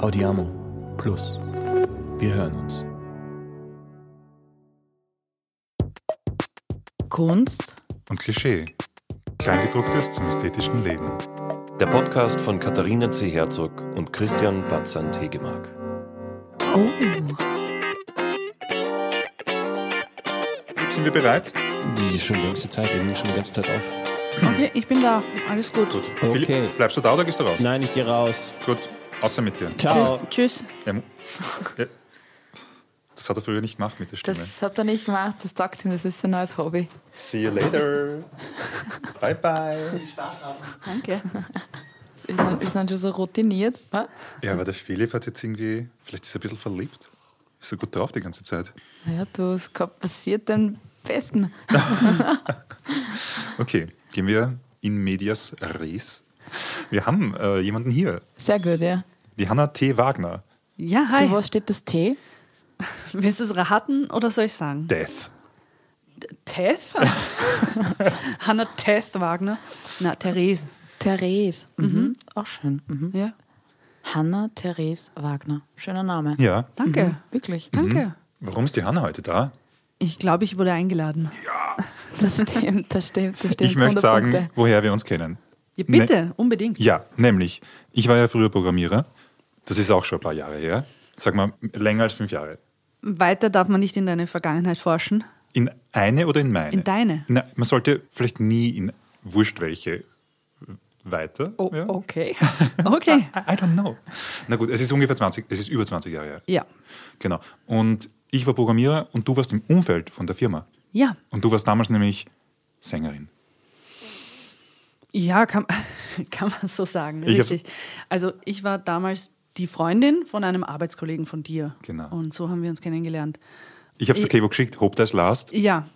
Audiamo Plus. Wir hören uns. Kunst und Klischee. Kleingedrucktes zum ästhetischen Leben. Der Podcast von Katharina C. Herzog und Christian Batzand Hegemark. Oh. Sind wir bereit? Die schon die ganze Zeit, wir nehmen schon die ganze Zeit auf. Okay, ich bin da. Alles gut. Gut. Okay. Philipp, bleibst du da oder gehst du raus? Nein, ich gehe raus. Gut, außer mit dir. Ciao. Tschüss. Das hat er früher nicht gemacht mit der Stimme. Das hat er nicht gemacht. Das sagt ihm, das ist sein neues Hobby. See you later. bye bye. Danke. Wir sind, wir sind schon so routiniert. Was? Ja, aber der Philipp hat jetzt irgendwie, vielleicht ist er ein bisschen verliebt. Ist so gut drauf die ganze Zeit. Ja, du, es kann- passiert den Besten. Okay, gehen wir in medias res. Wir haben äh, jemanden hier, Sehr gut, ja. die Hanna T. Wagner. Ja, Für hi. was steht das T? Willst du es raten oder soll ich sagen? Death. Teth? Hanna Teth Wagner. Na, Therese. Therese. Mhm. Auch schön. Mhm. Ja. Hanna Therese Wagner. Schöner Name. Ja. Danke. Mhm. Wirklich. Danke. Warum ist die Hanna heute da? Ich glaube, ich wurde eingeladen. Das stimmt, das stimmt, das stimmt. Ich möchte 100 sagen, Punkte. woher wir uns kennen. Ja, bitte, unbedingt. Ja, nämlich, ich war ja früher Programmierer. Das ist auch schon ein paar Jahre her. Sag mal, länger als fünf Jahre. Weiter darf man nicht in deine Vergangenheit forschen. In eine oder in meine? In deine. Na, man sollte vielleicht nie in wurscht welche weiter. Oh, ja? okay. Okay. I, I don't know. Na gut, es ist ungefähr 20, es ist über 20 Jahre her. Ja. Genau. Und ich war Programmierer und du warst im Umfeld von der Firma. Ja. Und du warst damals nämlich Sängerin. Ja, kann, kann man so sagen. Ich hab's- Richtig. Also ich war damals die Freundin von einem Arbeitskollegen von dir. Genau. Und so haben wir uns kennengelernt. Ich habe es Kevo geschickt, Hope That's Last, Ja.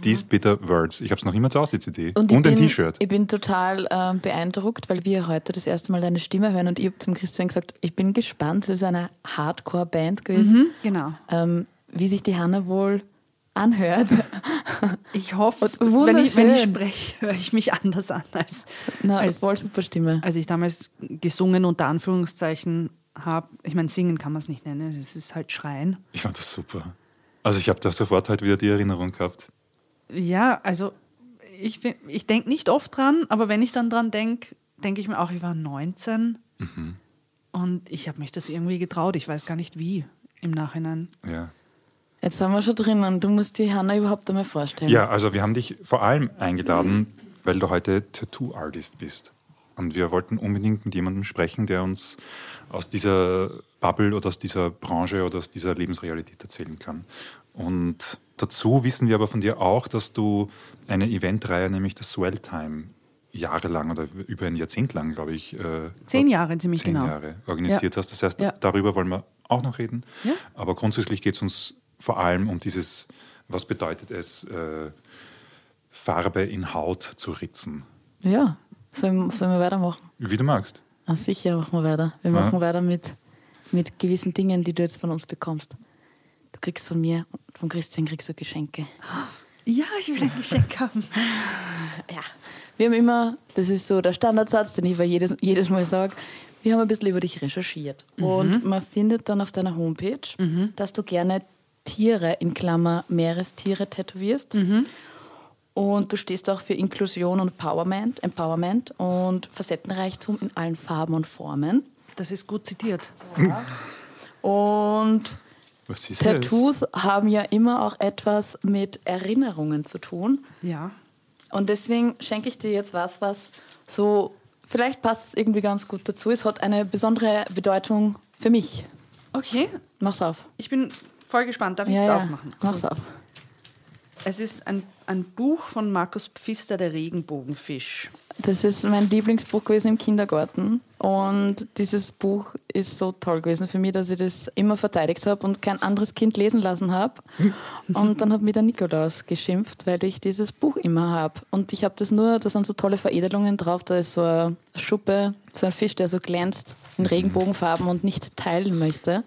These Bitter Words. Ich habe es noch immer zu Hause, die CD. Und, Und, ein T-Shirt. Ich bin total ähm, beeindruckt, weil wir heute das erste Mal deine Stimme hören und ich habe zum Christian gesagt, ich bin gespannt, es ist eine Hardcore-Band gewesen, Genau. ähm, wie sich die Hanna wohl anhört. Ich hoffe, wenn ich, wenn ich spreche, höre ich mich anders an, als, Na, als, voll super Stimme. als ich damals gesungen unter Anführungszeichen habe. Ich meine, singen kann man es nicht nennen, das ist halt Schreien. Ich fand das super. Also ich habe da sofort halt wieder die Erinnerung gehabt. Ja, also ich, bin- ich denke nicht oft dran, aber wenn ich dann dran denke, denke ich mir auch, ich war 19 und ich habe mich das irgendwie getraut. Ich weiß gar nicht wie im Nachhinein. Ja. Jetzt sind wir schon drinnen. Du musst die Hanna überhaupt einmal vorstellen. ja, also wir haben dich vor allem eingeladen, weil du heute Tattoo-Artist bist. Und wir wollten unbedingt mit jemandem sprechen, der uns aus dieser Bubble oder aus dieser Branche oder aus dieser Lebensrealität erzählen kann. Und dazu wissen wir aber von dir auch, dass du eine Eventreihe, nämlich das Swell Time, jahrelang oder über ein Jahrzehnt lang, glaube ich, äh, Zehn Jahre ziemlich zehn genau. Jahre organisiert hast. Das heißt, Ja. darüber wollen wir auch noch reden. Ja. Aber grundsätzlich geht es uns vor allem um dieses, was bedeutet es, äh, Farbe in Haut zu ritzen. Ja. Sollen, sollen wir weitermachen? Wie du magst. Ah, sicher machen wir weiter. Wir Ja. machen weiter mit, mit gewissen Dingen, die du jetzt von uns bekommst. Du kriegst von mir und von Christian kriegst du Geschenke. Ja, ich will ein Geschenk haben. Ja. Wir haben immer, das ist so der Standardsatz, den ich jedes, jedes Mal sage, wir haben ein bisschen über dich recherchiert. Und man findet dann auf deiner Homepage, dass du gerne Tiere in Klammer Meerestiere tätowierst. Und du stehst auch für Inklusion und Empowerment, Empowerment und Facettenreichtum in allen Farben und Formen. Das ist gut zitiert. Und Was ist Tattoos haben ja immer auch etwas mit Erinnerungen zu tun. Ja. Und deswegen schenke ich dir jetzt was, was so, vielleicht passt es irgendwie ganz gut dazu. Es hat eine besondere Bedeutung für mich. Okay, Mach's auf. ich bin voll gespannt. Darf ich es aufmachen? Mach's auf. Es ist ein, ein Buch von Markus Pfister, der Regenbogenfisch. Das ist mein Lieblingsbuch gewesen im Kindergarten. Und dieses Buch ist so toll gewesen für mich, dass ich das immer verteidigt habe und kein anderes Kind lesen lassen habe. Und dann hat mir der Nikolaus geschimpft, weil ich dieses Buch immer habe. Und ich habe das nur, da sind so tolle Veredelungen drauf. Da ist so eine Schuppe, so ein Fisch, der so glänzt in Regenbogenfarben und nicht teilen möchte.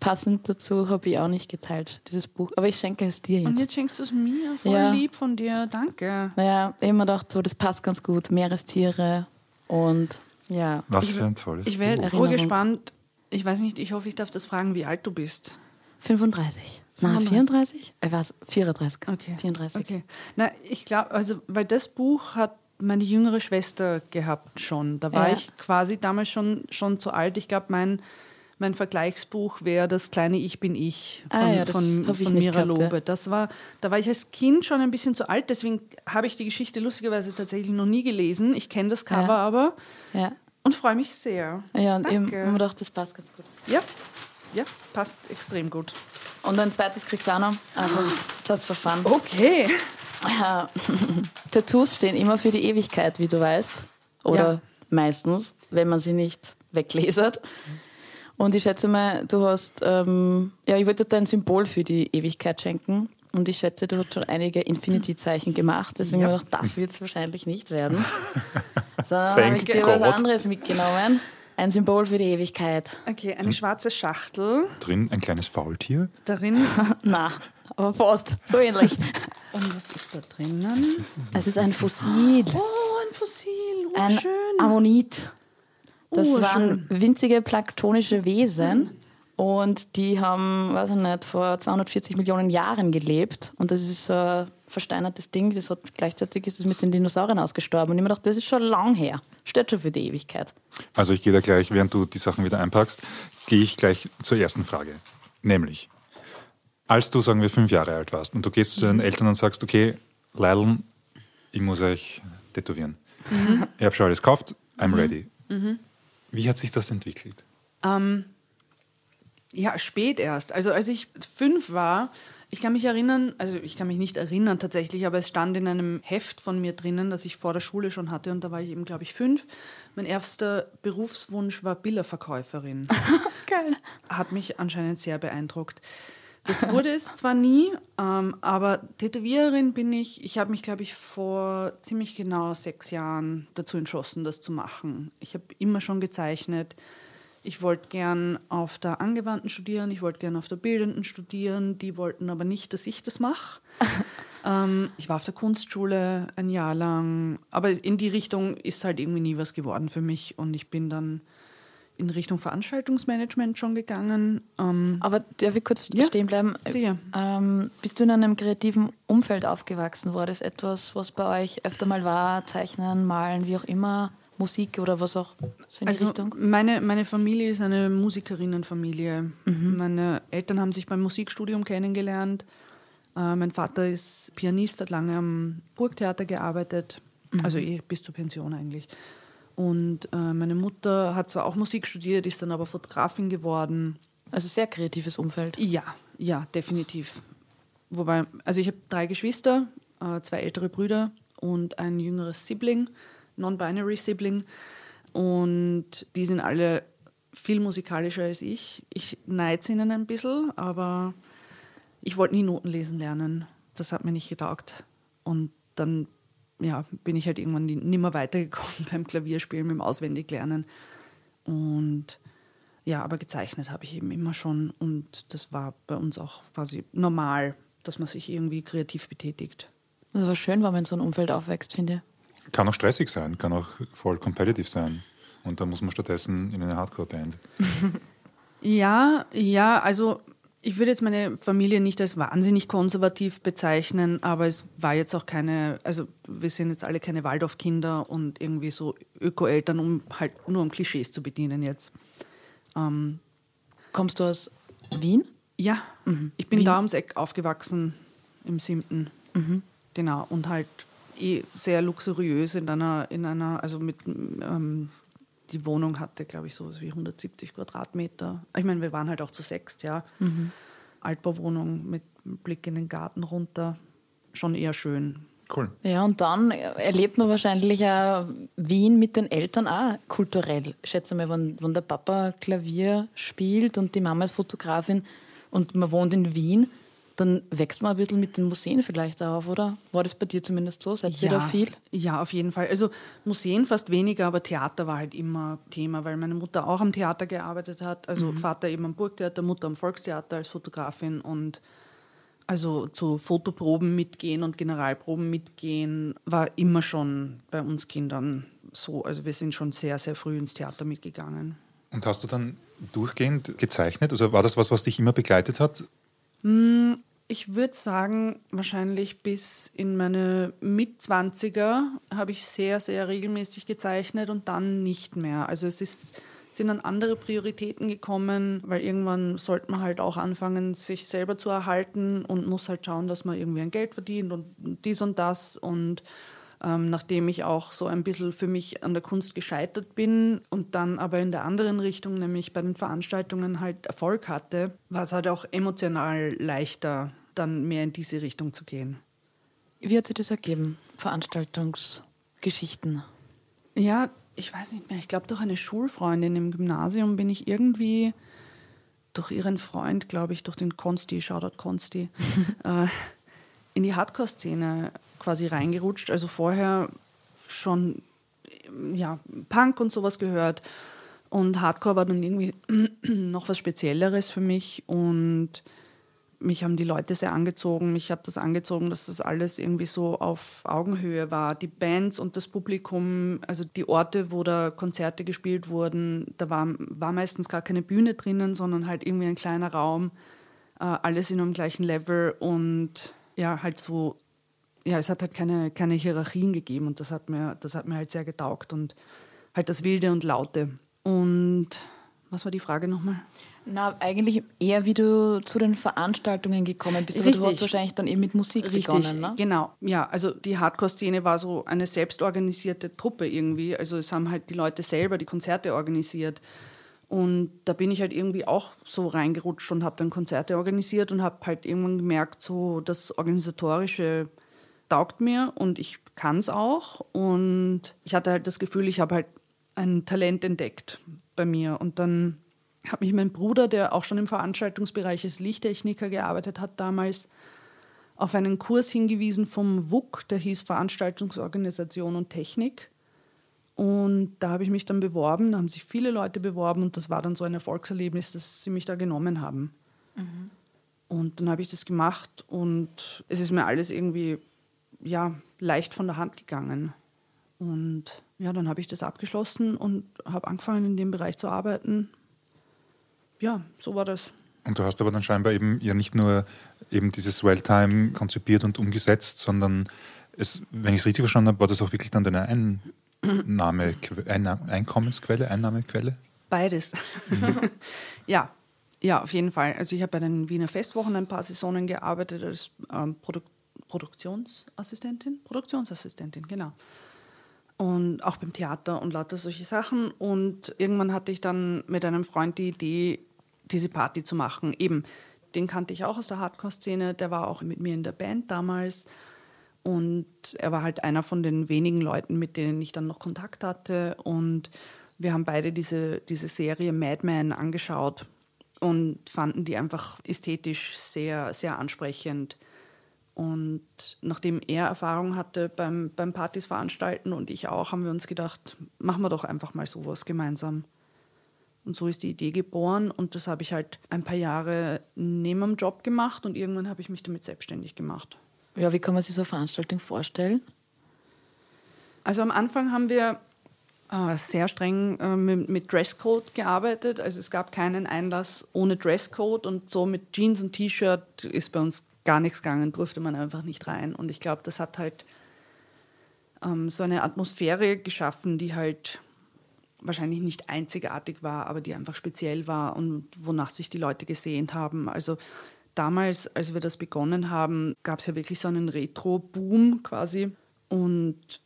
Passend dazu habe ich auch nicht geteilt, dieses Buch. Aber ich schenke es dir Und jetzt. jetzt schenkst du es mir. Voll Ja. lieb von dir. Danke. Naja, ich immer gedacht, so, das passt ganz gut. Meerestiere und ja. Was für ein tolles Ich wäre Buch. jetzt urgespannt, Ich weiß nicht, ich hoffe, ich darf das fragen, wie alt du bist. 35. Na, 34? Ich weiß, 34. Okay. 34. Okay. Na, ich glaube, also, weil das Buch hat meine jüngere Schwester gehabt schon. Da war Ja. ich quasi damals schon, schon zu alt. Ich glaube, mein, mein Vergleichsbuch wäre das kleine Ich bin ich von, Ah ja, von, ich von nicht Mira gehabt, ja. Lobe. Das war, da war ich als Kind schon ein bisschen zu alt, deswegen habe ich die Geschichte lustigerweise tatsächlich noch nie gelesen. Ich kenne das Cover Ja. aber Ja. und freue mich sehr. Ja, und ich Danke. habe mir gedacht, das passt ganz gut. Ja, ja, passt extrem gut. Und ein zweites kriegst du auch noch. Also, just for fun. Okay. Ja. Tattoos stehen immer für die Ewigkeit, wie du weißt. Oder Ja. meistens, wenn man sie nicht weglasert. Und ich schätze mal, du hast, ähm, ja, ich wollte dir ein Symbol für die Ewigkeit schenken. Und ich schätze, du hast schon einige Infinity-Zeichen gemacht. Deswegen Ja. habe ich gedacht, das wird es wahrscheinlich nicht werden. Sondern habe ich dir God. was anderes mitgenommen. Ein Symbol für die Ewigkeit. Okay, eine schwarze Schachtel. Drin ein kleines Faultier. Darin. Na, aber fast. So ähnlich. Und was ist da drinnen? Es ist ein Fossil. Oh, ein Fossil. Oh, ein schön. Ammonit. Das Oh, waren winzige planktonische Wesen. Und die haben, weiß ich nicht, vor 240 Millionen Jahren gelebt. Und das ist so ein versteinertes Ding, das hat gleichzeitig ist es mit den Dinosauriern ausgestorben. Und ich mir gedacht, das ist schon lang her, steht schon für die Ewigkeit. Also ich gehe da gleich, während du die Sachen wieder einpackst, gehe ich gleich zur ersten Frage. Nämlich, als du, sagen wir, fünf Jahre alt warst und du gehst zu deinen Eltern und sagst, okay, Leideln, ich muss euch tätowieren. Ich habe schon alles gekauft, I'm ready. Wie hat sich das entwickelt? Ähm, ja, spät erst. Also als ich fünf war, ich kann mich erinnern, also ich kann mich nicht erinnern tatsächlich, aber es stand in einem Heft von mir drinnen, das ich vor der Schule schon hatte und da war ich eben, glaube ich, fünf. Mein erster Berufswunsch war Billerverkäuferin. Geil. Hat mich anscheinend sehr beeindruckt. Das wurde es zwar nie, ähm, aber Tätowiererin bin ich. Ich habe mich, glaube ich, vor ziemlich genau sechs Jahren dazu entschlossen, das zu machen. Ich habe immer schon gezeichnet. Ich wollte gern auf der Angewandten studieren, ich wollte gern auf der Bildenden studieren. Die wollten aber nicht, dass ich das mache. ähm, ich war auf der Kunstschule ein Jahr lang, aber in die Richtung ist halt irgendwie nie was geworden für mich und ich bin dann in Richtung Veranstaltungsmanagement schon gegangen. Ähm, Aber darf ich kurz Ja, stehen bleiben? sicher. Ähm, bist du in einem kreativen Umfeld aufgewachsen? War das etwas, was bei euch öfter mal war? Zeichnen, malen, wie auch immer? Musik oder was auch so in die Also Richtung? meine, meine Familie ist eine Musikerinnenfamilie. Meine Eltern haben sich beim Musikstudium kennengelernt. Äh, mein Vater ist Pianist, hat lange am Burgtheater gearbeitet, also eh bis zur Pension eigentlich. Und äh, meine Mutter hat zwar auch Musik studiert, ist dann aber Fotografin geworden. Also sehr kreatives Umfeld. Ja, ja, definitiv. Wobei, also ich habe drei Geschwister, äh, zwei ältere Brüder und ein jüngeres Sibling, Non-Binary Sibling. Und die sind alle viel musikalischer als ich. Ich neide ihnen ein bisschen, aber ich wollte nie Noten lesen lernen. Das hat mir nicht getaugt. Und dann ja, bin ich halt irgendwann nie- nimmer weitergekommen beim Klavierspielen, mit dem Auswendiglernen. Und ja, aber gezeichnet habe ich eben immer schon und das war bei uns auch quasi normal, dass man sich irgendwie kreativ betätigt. Das war schön, wenn man in so einem Umfeld aufwächst, finde ich. Kann auch stressig sein, kann auch voll competitive sein. Und da muss man stattdessen in eine Hardcore-Band. Ja, ja, also ich würde jetzt meine Familie nicht als wahnsinnig konservativ bezeichnen, aber es war jetzt auch keine, also wir sind jetzt alle keine Waldorfkinder und irgendwie so Öko-Eltern, um halt nur um Klischees zu bedienen jetzt. Ähm, Kommst du aus Wien? Ja, ich bin Wien? da ums Eck aufgewachsen, im siebten. Genau, und halt eh sehr luxuriös in einer, in einer also mit, ähm, die Wohnung hatte, glaube ich, so wie 170 Quadratmeter. Ich meine, wir waren halt auch zu sechst, ja. Altbauwohnung mit Blick in den Garten runter. Schon eher schön. Cool. Ja, und dann erlebt man wahrscheinlich auch Wien mit den Eltern auch kulturell. Ich schätze mal, wenn, wenn der Papa Klavier spielt und die Mama ist Fotografin und man wohnt in Wien, dann wächst man ein bisschen mit den Museen vielleicht auch auf, oder? War das bei dir zumindest so? Seid ihr da viel? Ja, auf jeden Fall. Also Museen fast weniger, aber Theater war halt immer Thema, weil meine Mutter auch am Theater gearbeitet hat. Also Vater eben am Burgtheater, Mutter am Volkstheater als Fotografin und also zu Fotoproben mitgehen und Generalproben mitgehen war immer schon bei uns Kindern so. Also wir sind schon sehr, sehr früh ins Theater mitgegangen. Und hast du dann durchgehend gezeichnet? Also war das was, was dich immer begleitet hat? Ich würde sagen, wahrscheinlich bis in meine Mitzwanziger habe ich sehr, sehr regelmäßig gezeichnet und dann nicht mehr. Also es ist, sind dann andere Prioritäten gekommen, weil irgendwann sollte man halt auch anfangen, sich selber zu erhalten und muss halt schauen, dass man irgendwie ein Geld verdient und dies und das. Und ähm, nachdem ich auch so ein bisschen für mich an der Kunst gescheitert bin und dann aber in der anderen Richtung, nämlich bei den Veranstaltungen halt Erfolg hatte, war es halt auch emotional leichter, dann mehr in diese Richtung zu gehen. Wie hat sich das ergeben? Veranstaltungsgeschichten? Ja, ich weiß nicht mehr. Ich glaube, durch eine Schulfreundin im Gymnasium bin ich irgendwie durch ihren Freund, glaube ich, durch den Konsti, Shoutout Konsti, äh, in die Hardcore-Szene quasi reingerutscht. Also vorher schon ja, Punk und sowas gehört. Und Hardcore war dann irgendwie noch was Spezielleres für mich. Und mich haben die Leute sehr angezogen. Mich hat das angezogen, dass das alles irgendwie so auf Augenhöhe war. Die Bands und das Publikum, also die Orte, wo da Konzerte gespielt wurden, da war, war meistens gar keine Bühne drinnen, sondern halt irgendwie ein kleiner Raum. Äh, alles in einem gleichen Level und ja, halt so, ja, es hat halt keine, keine Hierarchien gegeben und das hat, mir, das hat mir halt sehr getaugt und halt das Wilde und Laute. Und was war die Frage nochmal? Na, eigentlich eher, wie du zu den Veranstaltungen gekommen bist. Aber du hast wahrscheinlich dann eben mit Musik Richtig, begonnen, ne? genau. Ja, also die Hardcore-Szene war so eine selbstorganisierte Truppe irgendwie. Also es haben halt die Leute selber die Konzerte organisiert. Und da bin ich halt irgendwie auch so reingerutscht und habe dann Konzerte organisiert und habe halt irgendwann gemerkt, so das Organisatorische taugt mir und ich kann es auch. Und ich hatte halt das Gefühl, ich habe halt ein Talent entdeckt bei mir. Und dann hat mich mein Bruder, der auch schon im Veranstaltungsbereich als Lichttechniker gearbeitet hat damals, auf einen Kurs hingewiesen vom WUK, der hieß Veranstaltungsorganisation und Technik. Und da habe ich mich dann beworben, da haben sich viele Leute beworben und das war dann so ein Erfolgserlebnis, dass sie mich da genommen haben. Mhm. Und dann habe ich das gemacht und es ist mir alles irgendwie ja, leicht von der Hand gegangen. Und ja, dann habe ich das abgeschlossen und habe angefangen, in dem Bereich zu arbeiten. Ja, so war das. Und du hast aber dann scheinbar eben ja nicht nur eben dieses Well-Time konzipiert und umgesetzt, sondern es, wenn ich es richtig verstanden habe, war das auch wirklich dann deine Ein Einnahme, Einkommensquelle, Einnahmequelle? Beides. Mhm. ja, ja, auf jeden Fall. Also ich habe bei den Wiener Festwochen ein paar Saisonen gearbeitet als ähm, Produ Produktionsassistentin. Produktionsassistentin, genau. Und auch beim Theater und lauter solche Sachen. Und irgendwann hatte ich dann mit einem Freund die Idee, diese Party zu machen. Eben, den kannte ich auch aus der Hardcore-Szene, der war auch mit mir in der Band damals. Und er war halt einer von den wenigen Leuten, mit denen ich dann noch Kontakt hatte. Und wir haben beide diese, diese Serie Madman angeschaut und fanden die einfach ästhetisch sehr, sehr ansprechend. Und nachdem er Erfahrung hatte beim, beim Partys veranstalten und ich auch, haben wir uns gedacht, machen wir doch einfach mal sowas gemeinsam. Und so ist die Idee geboren und das habe ich halt ein paar Jahre neben dem Job gemacht und irgendwann habe ich mich damit selbstständig gemacht. Ja, wie kann man sich so eine Veranstaltung vorstellen? Also am Anfang haben wir äh, sehr streng äh, mit, mit, Dresscode gearbeitet. Also es gab keinen Einlass ohne Dresscode und so mit Jeans und T-Shirt ist bei uns gar nichts gegangen, durfte man einfach nicht rein. Und ich glaube, das hat halt ähm, so eine Atmosphäre geschaffen, die halt wahrscheinlich nicht einzigartig war, aber die einfach speziell war und wonach sich die Leute gesehnt haben. Also damals, als wir das begonnen haben, gab es ja wirklich so einen Retro-Boom quasi. Und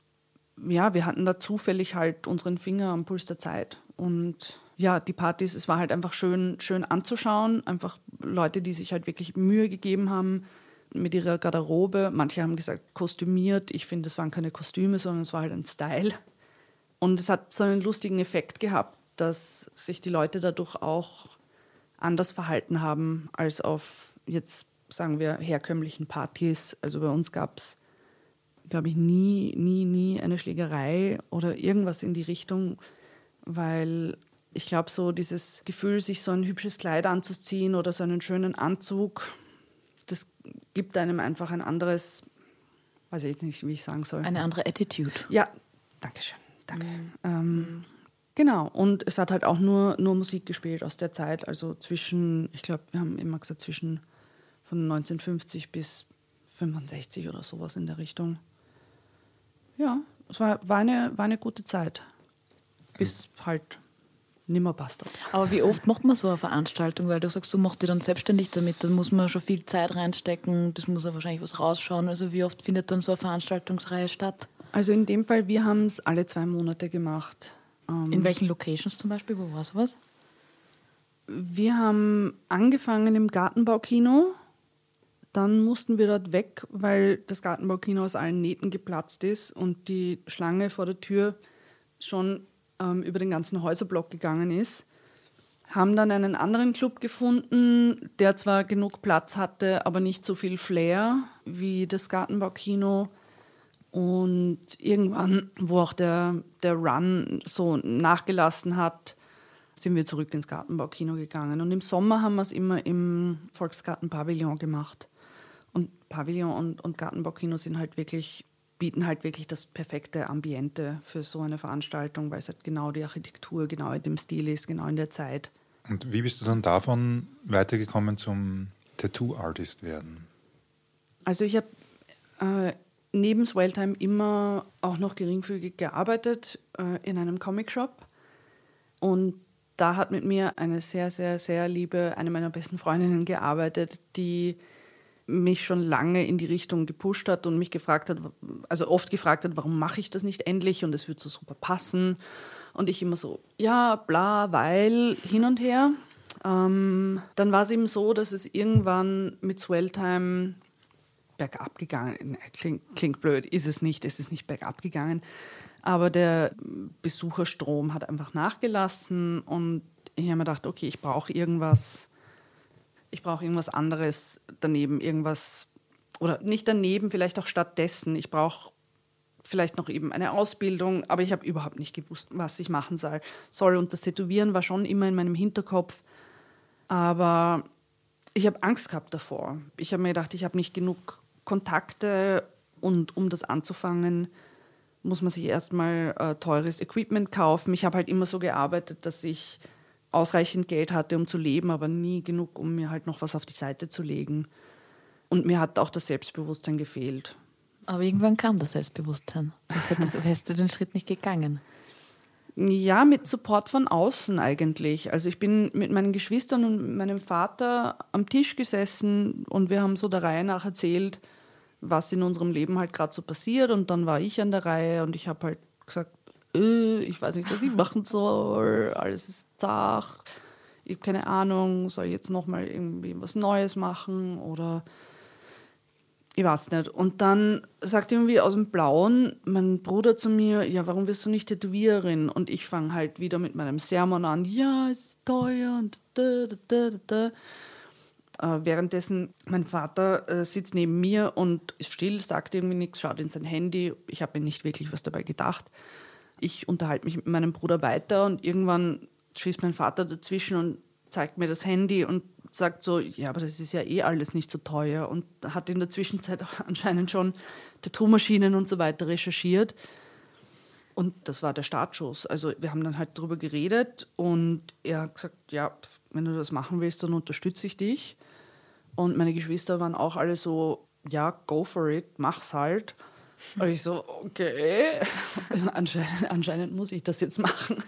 ja, wir hatten da zufällig halt unseren Finger am Puls der Zeit. Und ja, die Partys, es war halt einfach schön, schön anzuschauen. Einfach Leute, die sich halt wirklich Mühe gegeben haben mit ihrer Garderobe. Manche haben gesagt, kostümiert. Ich finde, es waren keine Kostüme, sondern es war halt ein Style. Und es hat so einen lustigen Effekt gehabt, dass sich die Leute dadurch auch anders verhalten haben als auf jetzt sagen wir herkömmlichen Partys. Also bei uns gab es, glaube ich, nie, nie, nie eine Schlägerei oder irgendwas in die Richtung, weil ich glaube, so dieses Gefühl, sich so ein hübsches Kleid anzuziehen oder so einen schönen Anzug, das gibt einem einfach ein anderes, weiß ich nicht, wie ich sagen soll. Eine andere Attitude. Ja, danke schön. Danke. Mhm. Ähm, Genau, und es hat halt auch nur, nur Musik gespielt aus der Zeit, also zwischen, ich glaube, wir haben immer gesagt, zwischen von 1950 bis 65 oder sowas in der Richtung. Ja, es war, war, eine, war eine gute Zeit, bis halt nimmer passt. Aber wie oft macht man so eine Veranstaltung? Weil du sagst, du machst dich dann selbstständig damit, dann muss man schon viel Zeit reinstecken, das muss ja wahrscheinlich was rausschauen. Also wie oft findet dann so eine Veranstaltungsreihe statt? Also in dem Fall, wir haben es alle zwei Monate gemacht. Ähm, In welchen Locations zum Beispiel? Wo war sowas? Wir haben angefangen im Gartenbaukino. Dann mussten wir dort weg, weil das Gartenbaukino aus allen Nähten geplatzt ist und die Schlange vor der Tür schon ähm, über den ganzen Häuserblock gegangen ist. Haben dann einen anderen Club gefunden, der zwar genug Platz hatte, aber nicht so viel Flair wie das Gartenbaukino. Und irgendwann, wo auch der, der Run so nachgelassen hat, sind wir zurück ins Gartenbaukino gegangen. Und im Sommer haben wir es immer im Volksgarten-Pavillon gemacht. Und Pavillon und, und Gartenbaukino sind halt wirklich, bieten halt wirklich das perfekte Ambiente für so eine Veranstaltung, weil es halt genau die Architektur, genau in dem Stil ist, genau in der Zeit. Und wie bist du dann davon weitergekommen zum Tattoo-Artist werden? Also ich habe äh, neben Swelltime immer auch noch geringfügig gearbeitet äh, in einem Comic-Shop. Und da hat mit mir eine sehr, sehr, sehr liebe, eine meiner besten Freundinnen gearbeitet, die mich schon lange in die Richtung gepusht hat und mich gefragt hat, also oft gefragt hat, warum mache ich das nicht endlich und es wird so super passen. Und ich immer so, ja, bla, weil, hin und her. Ähm, dann war es eben so, dass es irgendwann mit Swelltime bergab gegangen. Klingt, klingt blöd, ist es nicht, es ist nicht bergab gegangen. Aber der Besucherstrom hat einfach nachgelassen und ich habe mir gedacht, okay, ich brauche irgendwas, ich brauche irgendwas anderes daneben, irgendwas, oder nicht daneben, vielleicht auch stattdessen. Ich brauche vielleicht noch eben eine Ausbildung, aber ich habe überhaupt nicht gewusst, was ich machen soll. soll. Und das Tätowieren war schon immer in meinem Hinterkopf, aber ich habe Angst gehabt davor. Ich habe mir gedacht, ich habe nicht genug Kontakte und um das anzufangen, muss man sich erstmal äh, teures Equipment kaufen. Ich habe halt immer so gearbeitet, dass ich ausreichend Geld hatte, um zu leben, aber nie genug, um mir halt noch was auf die Seite zu legen. Und mir hat auch das Selbstbewusstsein gefehlt. Aber irgendwann kam das Selbstbewusstsein. Sonst hättest, wärst du den Schritt nicht gegangen. Ja, mit Support von außen eigentlich. Also ich bin mit meinen Geschwistern und meinem Vater am Tisch gesessen und wir haben so der Reihe nach erzählt, was in unserem Leben halt gerade so passiert. Und dann war ich an der Reihe und ich habe halt gesagt, äh, ich weiß nicht, was ich machen soll, alles ist zach, ich habe keine Ahnung, soll ich jetzt nochmal irgendwie was Neues machen oder ich weiß nicht. Und dann sagt irgendwie aus dem Blauen mein Bruder zu mir, ja, warum wirst du nicht Tätowiererin? Und ich fange halt wieder mit meinem Sermon an, ja, es ist teuer und da, da, da, da. Äh, währenddessen, mein Vater äh, sitzt neben mir und ist still, sagt irgendwie nichts, schaut in sein Handy. Ich habe mir nicht wirklich was dabei gedacht. Ich unterhalte mich mit meinem Bruder weiter und irgendwann schießt mein Vater dazwischen und zeigt mir das Handy und sagt so, ja, aber das ist ja eh alles nicht so teuer und hat in der Zwischenzeit auch anscheinend schon Tattoo-Maschinen und so weiter recherchiert. Und das war der Startschuss. Also wir haben dann halt darüber geredet und er hat gesagt, ja, wenn du das machen willst, dann unterstütze ich dich. Und meine Geschwister waren auch alle so, ja, go for it, mach's halt. Und ich so, okay, anscheinend, anscheinend muss ich das jetzt machen.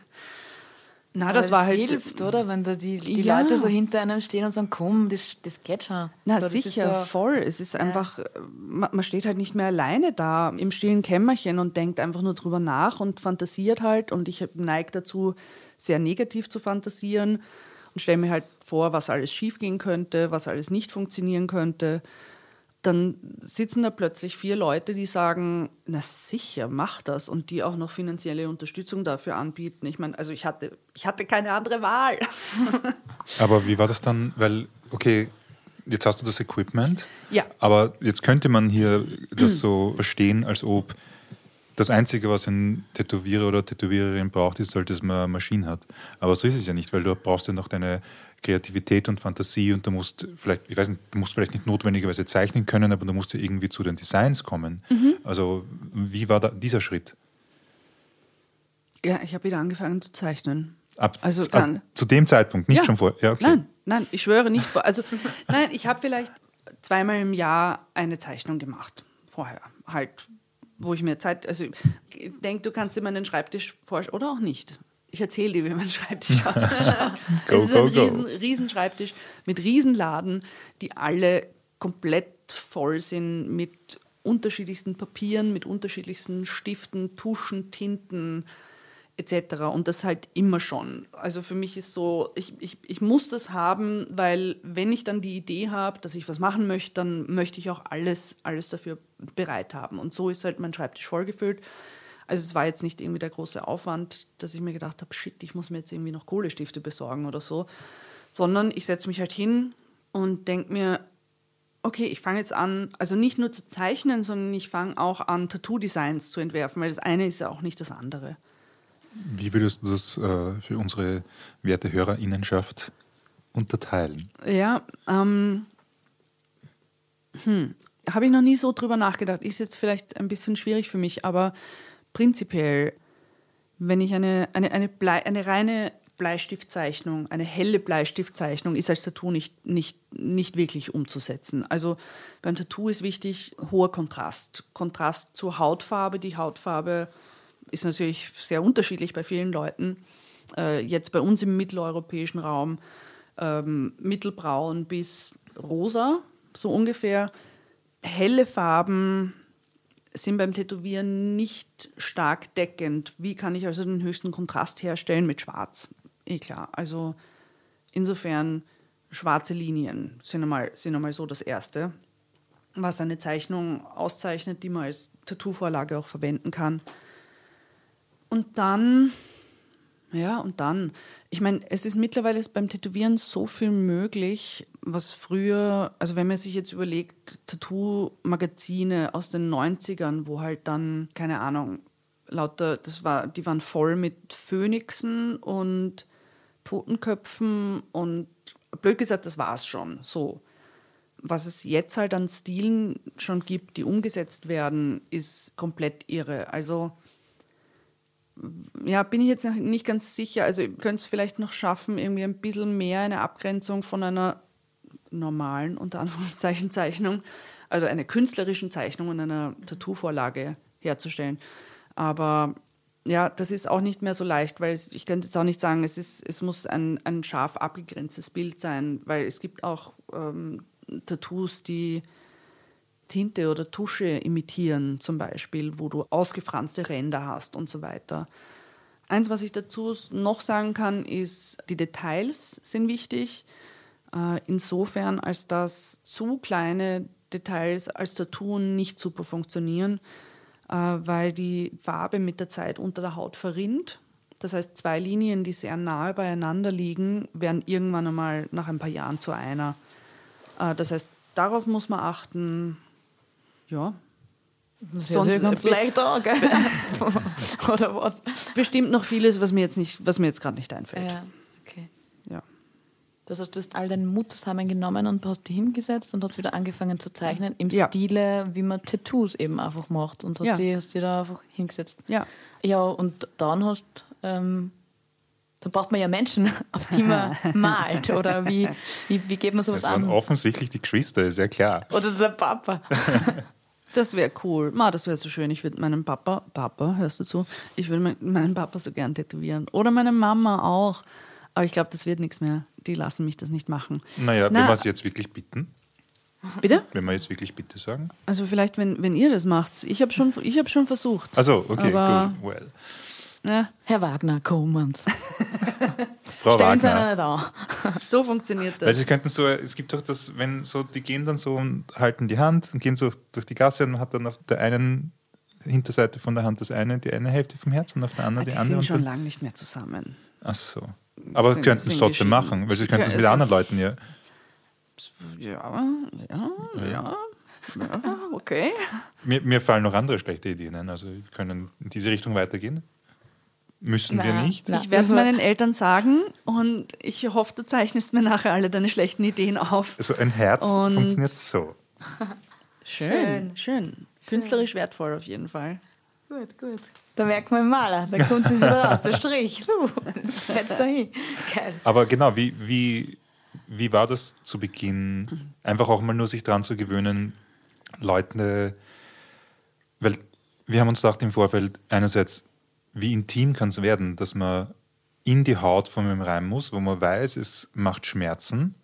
Na, Aber das war halt. hilft, oder? Wenn da die, die Ja. Leute so hinter einem stehen und sagen, komm, das, das geht schon. Na so, sicher, so- voll. Es ist einfach, äh, man, man steht halt nicht mehr alleine da im stillen Kämmerchen und denkt einfach nur drüber nach und fantasiert halt. Und ich neige dazu, sehr negativ zu fantasieren und stelle mir halt vor, was alles schiefgehen könnte, was alles nicht funktionieren könnte. Dann sitzen da plötzlich vier Leute, die sagen, na sicher, mach das und die auch noch finanzielle Unterstützung dafür anbieten. Ich meine, also ich hatte, ich hatte keine andere Wahl. Aber wie war das dann? Weil, okay, jetzt hast du das Equipment, Ja. aber jetzt könnte man hier das so verstehen, als ob das Einzige, was ein Tätowierer oder Tätowiererin braucht, ist halt, dass man eine Maschine hat. Aber so ist es ja nicht, weil du brauchst ja noch deine Kreativität und Fantasie und du musst vielleicht, ich weiß nicht, du musst vielleicht nicht notwendigerweise zeichnen können, aber du musst ja irgendwie zu den Designs kommen. Also wie war da dieser Schritt? Ja, ich habe wieder angefangen zu zeichnen. Ab, Also ab, zu dem Zeitpunkt, nicht Ja. schon vor. Ja, okay. Nein, nein, ich schwöre nicht vor. Also, nein, ich habe vielleicht zweimal im Jahr eine Zeichnung gemacht. Vorher. Halt, wo ich mir Zeit. Also, ich denke, du kannst dir meinen Schreibtisch vorstellen. Oder auch nicht. Ich erzähle dir, wie mein Schreibtisch ausschaut. Go, es ist go, ein go. riesen, riesen Schreibtisch mit Riesenladen, die alle komplett voll sind mit unterschiedlichsten Papieren, mit unterschiedlichsten Stiften, Tuschen, Tinten etc. Und das halt immer schon. Also für mich ist so, ich, ich, ich muss das haben, weil wenn ich dann die Idee habe, dass ich was machen möchte, dann möchte ich auch alles, alles dafür bereit haben. Und so ist halt mein Schreibtisch vollgefüllt. Also es war jetzt nicht irgendwie der große Aufwand, dass ich mir gedacht habe, shit, ich muss mir jetzt irgendwie noch Kohlestifte besorgen oder so, sondern ich setze mich halt hin und denke mir, okay, ich fange jetzt an, also nicht nur zu zeichnen, sondern ich fange auch an, Tattoo-Designs zu entwerfen, weil das eine ist ja auch nicht das andere. Wie würdest du das äh, für unsere werte Hörerinnenschaft unterteilen? Ja, ähm, hm, habe ich noch nie so drüber nachgedacht. Ist jetzt vielleicht ein bisschen schwierig für mich, aber prinzipiell, wenn ich eine, eine, eine, Blei, eine reine Bleistiftzeichnung, eine helle Bleistiftzeichnung ist als Tattoo nicht, nicht, nicht wirklich umzusetzen. Also beim Tattoo ist wichtig hoher Kontrast. Kontrast zur Hautfarbe. Die Hautfarbe ist natürlich sehr unterschiedlich bei vielen Leuten. Äh, jetzt bei uns im mitteleuropäischen Raum ähm, mittelbraun bis rosa, so ungefähr. Helle Farben sind beim Tätowieren nicht stark deckend. Wie kann ich also den höchsten Kontrast herstellen mit Schwarz? Eh klar. Also insofern schwarze Linien sind einmal, sind einmal so das Erste, was eine Zeichnung auszeichnet, die man als Tattoo-Vorlage auch verwenden kann. Und dann, ja, und dann, ich meine, es ist mittlerweile beim Tätowieren so viel möglich, was früher, also wenn man sich jetzt überlegt, Tattoo-Magazine aus den 90ern, wo halt dann, keine Ahnung, lauter, das war, die waren voll mit Phönixen und Totenköpfen und blöd gesagt, das war es schon so. Was es jetzt halt an Stilen schon gibt, die umgesetzt werden, ist komplett irre. Also ja, bin ich jetzt nicht ganz sicher. Also ihr könnt es vielleicht noch schaffen, irgendwie ein bisschen mehr eine Abgrenzung von einer normalen, unter Anführungszeichen, Zeichnung, also einer künstlerischen Zeichnung und einer Tattoo-Vorlage herzustellen. Aber ja, das ist auch nicht mehr so leicht, weil es, ich könnte jetzt auch nicht sagen, es, ist, es muss ein, ein scharf abgegrenztes Bild sein, weil es gibt auch ähm, Tattoos, die Tinte oder Tusche imitieren, zum Beispiel, wo du ausgefranste Ränder hast und so weiter. Eins, was ich dazu noch sagen kann, ist, die Details sind wichtig. Äh, insofern, als dass zu kleine Details als Tattoo nicht super funktionieren, äh, weil die Farbe mit der Zeit unter der Haut verrinnt. Das heißt, zwei Linien, die sehr nahe beieinander liegen, werden irgendwann einmal nach ein paar Jahren zu einer. Äh, das heißt, darauf muss man achten. Ja, Sehr, Sonst- sehr ganz leicht auch, gell? Oder was? bestimmt noch vieles, was mir jetzt nicht, was mir jetzt gerade nicht einfällt. Ja, okay. Ja. Das heißt, du hast all deinen Mut zusammengenommen und hast dich hingesetzt und hast wieder angefangen zu zeichnen im Ja. Stile, wie man Tattoos eben einfach macht. Und hast, Ja. die, hast die da einfach hingesetzt. Ja. Ja, und dann hast ähm, dann braucht man ja Menschen, auf die man malt. Oder wie, wie, wie geht man sowas Das waren an? offensichtlich die Geschwister, ist ja klar. Oder der Papa. Das wäre cool. Ma, das wäre so schön. Ich würde meinen Papa, Papa, hörst du zu? Ich würde mein, meinen Papa so gern tätowieren. Oder meine Mama auch. Aber ich glaube, das wird nichts mehr. Die lassen mich das nicht machen. Naja, Na, wenn wir es jetzt wirklich bitten, Bitte? wenn wir jetzt wirklich bitte sagen. Also vielleicht, wenn, wenn ihr das macht. Ich habe schon, ich hab schon versucht. Also, okay, gut. Well. Ja, Herr Wagner, kommen's. Frau Stellen Sie Wagner. einen da. so funktioniert Weil das. sie könnten so, es gibt doch das, wenn so, die gehen dann so und halten die Hand und gehen so durch die Gasse und hat dann auf der einen Hinterseite von der Hand das eine, die eine Hälfte vom Herz und auf der anderen Die die andere. sind und schon lange nicht mehr zusammen. Ach so. Aber Sind- könnten es sind trotzdem machen, weil sie könnten es Ja, mit also- anderen Leuten ja. Ja, ja, ja. ja okay. Mir, mir fallen noch andere schlechte Ideen ein. Also wir können in diese Richtung weitergehen. Müssen wir Na, nicht. na. Ich werde es Also- meinen Eltern sagen und ich hoffe, du zeichnest mir nachher alle deine schlechten Ideen auf. Also ein Herz Und- funktioniert so. Schön, schön. Künstlerisch wertvoll auf jeden Fall. Gut, gut. Da merkt man im Maler, da kommt es wieder raus, der Strich. Das fällt dahin. Geil. Aber genau, wie, wie, wie war das zu Beginn? Einfach auch mal nur sich daran zu gewöhnen, Leute, weil wir haben uns gedacht im Vorfeld, einerseits, wie intim kann es werden, dass man in die Haut von einem rein muss, wo man weiß, es macht Schmerzen,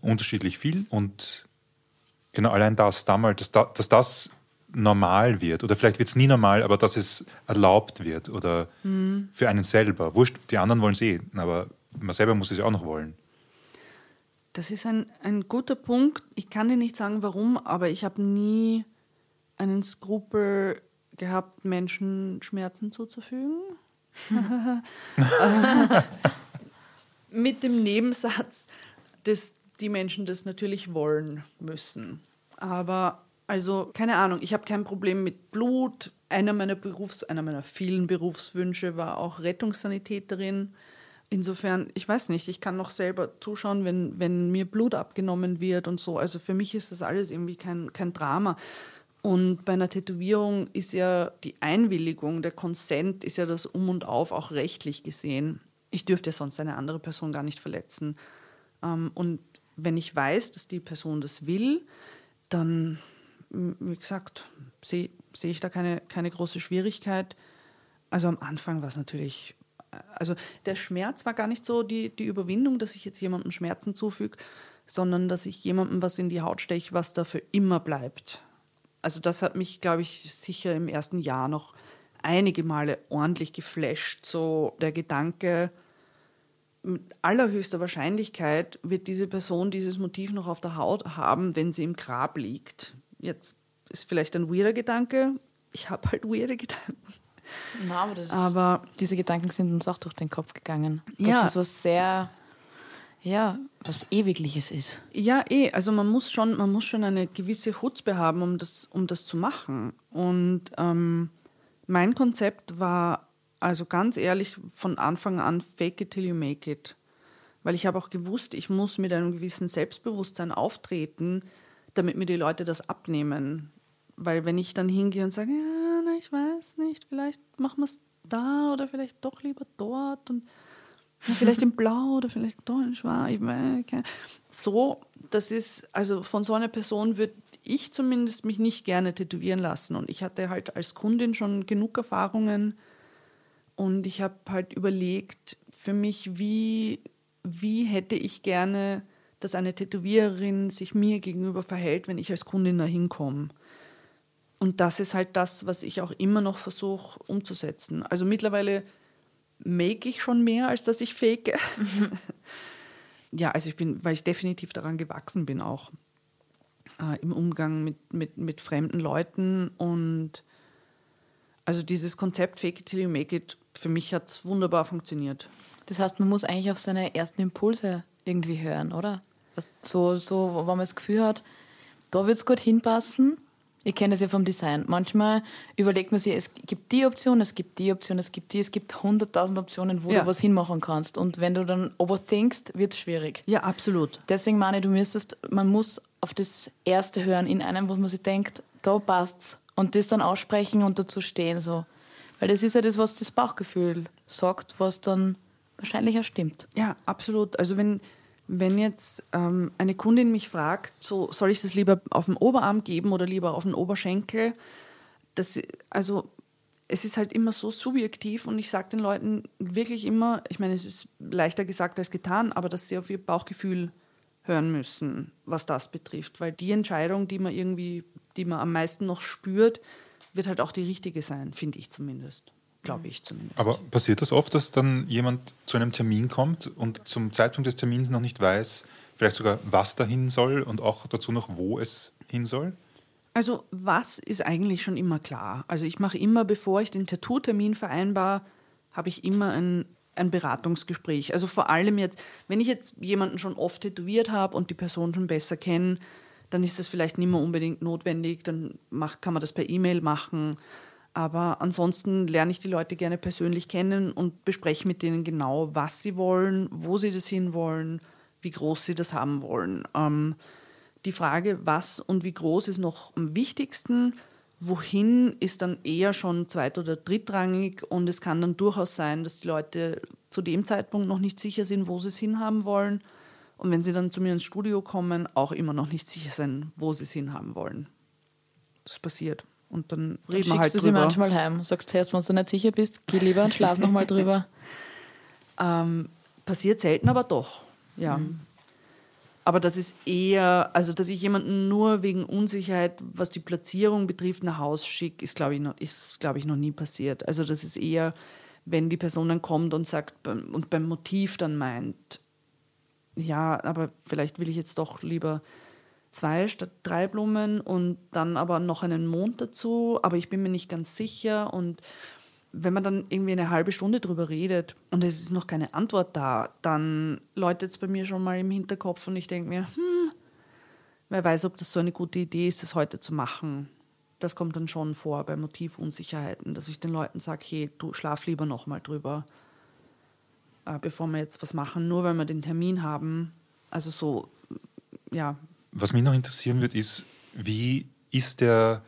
unterschiedlich viel und genau allein das damals, dass, dass das normal wird oder vielleicht wird es nie normal, aber dass es erlaubt wird oder mhm. für einen selber. Wurscht, die anderen wollen es eh, aber man selber muss es ja auch noch wollen. Das ist ein, ein guter Punkt. Ich kann dir nicht sagen, warum, aber ich habe nie einen Skrupel gehabt, Menschen Schmerzen zuzufügen. Mit dem Nebensatz, dass die Menschen das natürlich wollen müssen. Aber also, keine Ahnung, ich habe kein Problem mit Blut. Einer meiner Berufs-, einer meiner vielen Berufswünsche war auch Rettungssanitäterin. Insofern, ich weiß nicht, ich kann noch selber zuschauen, wenn, wenn mir Blut abgenommen wird und so. Also für mich ist das alles irgendwie kein, kein Drama. Und bei einer Tätowierung ist ja die Einwilligung, der Consent, ist ja das Um und Auf auch rechtlich gesehen. Ich dürfte ja sonst eine andere Person gar nicht verletzen. Ähm, und wenn ich weiß, dass die Person das will, dann wie gesagt, sehe seh ich da keine, keine große Schwierigkeit. Also am Anfang war es natürlich, also der Schmerz war gar nicht so die, die Überwindung, dass ich jetzt jemandem Schmerzen zufüge, sondern dass ich jemandem was in die Haut steche, was da für immer bleibt. Also das hat mich, glaube ich, sicher im ersten Jahr noch einige Male ordentlich geflasht. So der Gedanke, mit allerhöchster Wahrscheinlichkeit wird diese Person dieses Motiv noch auf der Haut haben, wenn sie im Grab liegt jetzt ist vielleicht ein weirder Gedanke. Ich habe halt weirde Gedanken. Na, aber, aber diese Gedanken sind uns auch durch den Kopf gegangen. Dass ja. das was sehr, ja, was Ewigliches ist. Ja, eh. Also man muss schon, man muss schon eine gewisse Chutzpe haben, um das, um das zu machen. Und ähm, mein Konzept war also ganz ehrlich von Anfang an fake it till you make it. Weil ich habe auch gewusst, ich muss mit einem gewissen Selbstbewusstsein auftreten, damit mir die Leute das abnehmen. Weil wenn ich dann hingehe und sage, ja, na, ich weiß nicht, vielleicht machen wir es da oder vielleicht doch lieber dort und ja, vielleicht in Blau oder vielleicht in Schwarz. Ich weiß, so, das ist, also von so einer Person würde ich zumindest mich nicht gerne tätowieren lassen. Und ich hatte halt als Kundin schon genug Erfahrungen und ich habe halt überlegt für mich, wie, wie hätte ich gerne dass eine Tätowiererin sich mir gegenüber verhält, wenn ich als Kundin da hinkomme. Und das ist halt das, was ich auch immer noch versuche umzusetzen. Also mittlerweile make ich schon mehr, als dass ich fake. Mhm. ja, also ich bin, weil ich definitiv daran gewachsen bin auch äh, im Umgang mit, mit, mit fremden Leuten und also dieses Konzept Fake it till you make it, für mich hat es wunderbar funktioniert. Das heißt, man muss eigentlich auf seine ersten Impulse irgendwie hören, oder? So, so wenn man das Gefühl hat, da wird es gut hinpassen. Ich kenne das ja vom Design. Manchmal überlegt man sich, es gibt die Option, es gibt die Option, es gibt die, es gibt hunderttausend Optionen, wo ja. du was hinmachen kannst. Und wenn du dann overthinkst, wird es schwierig. Ja, absolut. Deswegen meine ich, du müsstest, man muss auf das Erste hören in einem, wo man sich denkt, da passt's. Und das dann aussprechen und dazu stehen. So. Weil das ist ja das, was das Bauchgefühl sagt, was dann wahrscheinlich auch stimmt. Ja, absolut. Also wenn, wenn jetzt ähm, eine Kundin mich fragt, so soll ich das lieber auf dem Oberarm geben oder lieber auf den Oberschenkel, das, also es ist halt immer so subjektiv und ich sage den Leuten wirklich immer, ich meine, es ist leichter gesagt als getan, aber dass sie auf ihr Bauchgefühl hören müssen, was das betrifft, weil die Entscheidung, die man irgendwie, die man am meisten noch spürt, wird halt auch die richtige sein, finde ich zumindest glaube ich zumindest. Aber passiert das oft, dass dann jemand zu einem Termin kommt und zum Zeitpunkt des Termins noch nicht weiß, vielleicht sogar, was dahin soll und auch dazu noch, wo es hin soll? Also was ist eigentlich schon immer klar? Also ich mache immer, bevor ich den Tattoo-Termin vereinbar, habe ich immer ein, ein Beratungsgespräch. Also vor allem jetzt, wenn ich jetzt jemanden schon oft tätowiert habe und die Person schon besser kenne, dann ist das vielleicht nicht mehr unbedingt notwendig. Dann macht, kann man das per E-Mail machen. Aber ansonsten lerne ich die Leute gerne persönlich kennen und bespreche mit denen genau, was sie wollen, wo sie das hinwollen, wie groß sie das haben wollen. Ähm, die Frage, was und wie groß ist noch am wichtigsten. Wohin ist dann eher schon zweit- oder drittrangig und es kann dann durchaus sein, dass die Leute zu dem Zeitpunkt noch nicht sicher sind, wo sie es hinhaben wollen. Und wenn sie dann zu mir ins Studio kommen, auch immer noch nicht sicher sein, wo sie es hinhaben wollen. Das passiert. Und dann, Dann reden wir halt schickst du sie drüber. manchmal heim. Sagst, hey, wenn du nicht sicher bist, geh lieber und schlaf nochmal drüber. Ähm, passiert selten, aber doch. Ja. Aber das ist eher, also dass ich jemanden nur wegen Unsicherheit, was die Platzierung betrifft, nach Haus schicke, ist, glaube ich, noch, ist, glaube ich, noch nie passiert. Also das ist eher, wenn die Person dann kommt und sagt und beim Motiv dann meint, ja, aber vielleicht will ich jetzt doch lieber zwei statt drei Blumen und dann aber noch einen Mond dazu, aber ich bin mir nicht ganz sicher und wenn man dann irgendwie eine halbe Stunde drüber redet und es ist noch keine Antwort da, dann läutet es bei mir schon mal im Hinterkopf und ich denke mir, hm, wer weiß, ob das so eine gute Idee ist, das heute zu machen. Das kommt dann schon vor bei Motivunsicherheiten, dass ich den Leuten sage, hey, du schlaf lieber noch mal drüber, äh, bevor wir jetzt was machen, nur weil wir den Termin haben. Also so, ja, Was mich noch interessieren wird, ist, wie ist der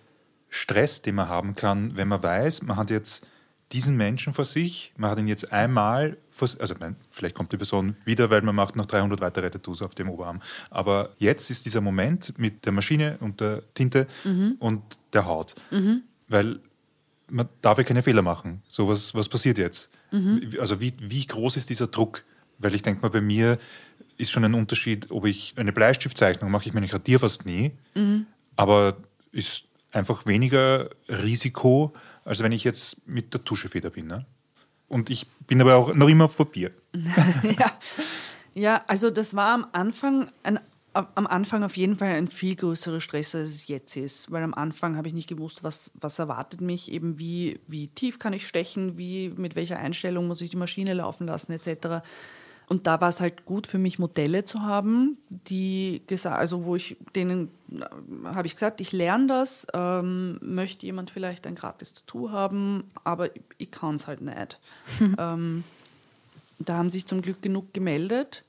Stress, den man haben kann, wenn man weiß, man hat jetzt diesen Menschen vor sich, man hat ihn jetzt einmal, vor, also nein, vielleicht kommt die Person wieder, weil man macht noch 300 weitere Tattoos auf dem Oberarm. Aber jetzt ist dieser Moment mit der Maschine und der Tinte und der Haut. Weil man darf ja keine Fehler machen. So, was, was passiert jetzt? Also wie, wie groß ist dieser Druck? Weil ich denke mal, bei mir ist schon ein Unterschied, ob ich eine Bleistiftzeichnung mache, ich meine, ich radiere fast nie, aber ist einfach weniger Risiko, als wenn ich jetzt mit der Tuschefeder bin. Ne? Und ich bin aber auch noch immer auf Papier. ja. ja, also das war am Anfang ein, am Anfang auf jeden Fall ein viel größerer Stress, als es jetzt ist. Weil am Anfang habe ich nicht gewusst, was, was erwartet mich, eben wie, wie tief kann ich stechen, wie, mit welcher Einstellung muss ich die Maschine laufen lassen, etc. Und da war es halt gut für mich, Modelle zu haben, die gesagt, also wo ich denen habe ich gesagt, ich lerne das, ähm, möchte jemand vielleicht ein gratis Tattoo haben, aber ich, ich kann es halt nicht. ähm, da haben sich zum Glück genug gemeldet.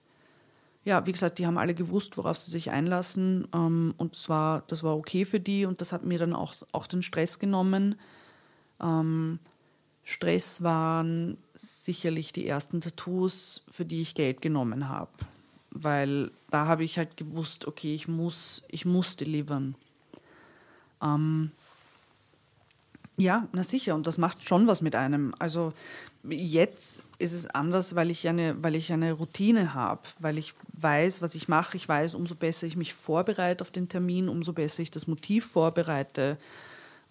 Ja, wie gesagt, die haben alle gewusst, worauf sie sich einlassen. Ähm, und das war, das war okay für die und das hat mir dann auch, auch den Stress genommen. Stress waren sicherlich die ersten Tattoos, für die ich Geld genommen habe. Weil da habe ich halt gewusst, okay, ich muss, ich muss delivern. Ähm, ja, na sicher, und das macht schon was mit einem. Also jetzt ist es anders, weil ich eine, weil ich eine Routine habe, weil ich weiß, was ich mache. Ich weiß, umso besser ich mich vorbereite auf den Termin, umso besser ich das Motiv vorbereite,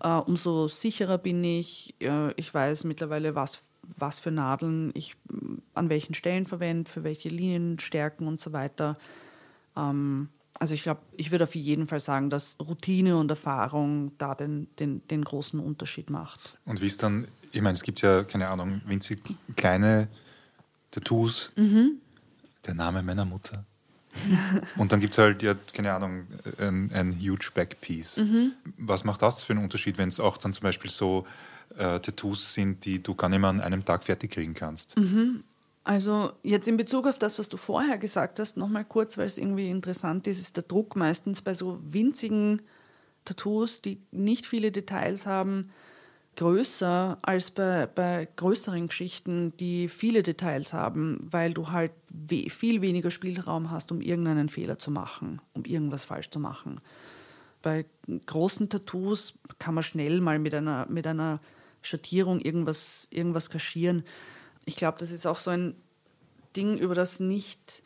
äh, umso sicherer bin ich. Äh, ich weiß mittlerweile, was, was für Nadeln ich an welchen Stellen verwende, für welche Linienstärken und so weiter. Ähm, also ich glaube, ich würde auf jeden Fall sagen, dass Routine und Erfahrung da den, den, den großen Unterschied macht. Und wie es dann, ich meine, es gibt ja, keine Ahnung, winzig kleine Tattoos, der Name meiner Mutter. Und dann gibt es halt, ja, keine Ahnung, ein, ein huge Backpiece. Was macht das für einen Unterschied, wenn es auch dann zum Beispiel so äh, Tattoos sind, die du gar nicht mehr an einem Tag fertig kriegen kannst? Also jetzt in Bezug auf das, was du vorher gesagt hast, nochmal kurz, weil es irgendwie interessant ist, ist der Druck meistens bei so winzigen Tattoos, die nicht viele Details haben, größer als bei, bei größeren Geschichten, die viele Details haben, weil du halt we viel weniger Spielraum hast, um irgendeinen Fehler zu machen, um irgendwas falsch zu machen. Bei großen Tattoos kann man schnell mal mit einer, mit einer Schattierung irgendwas, irgendwas kaschieren. Ich glaube, das ist auch so ein Ding, über das nicht,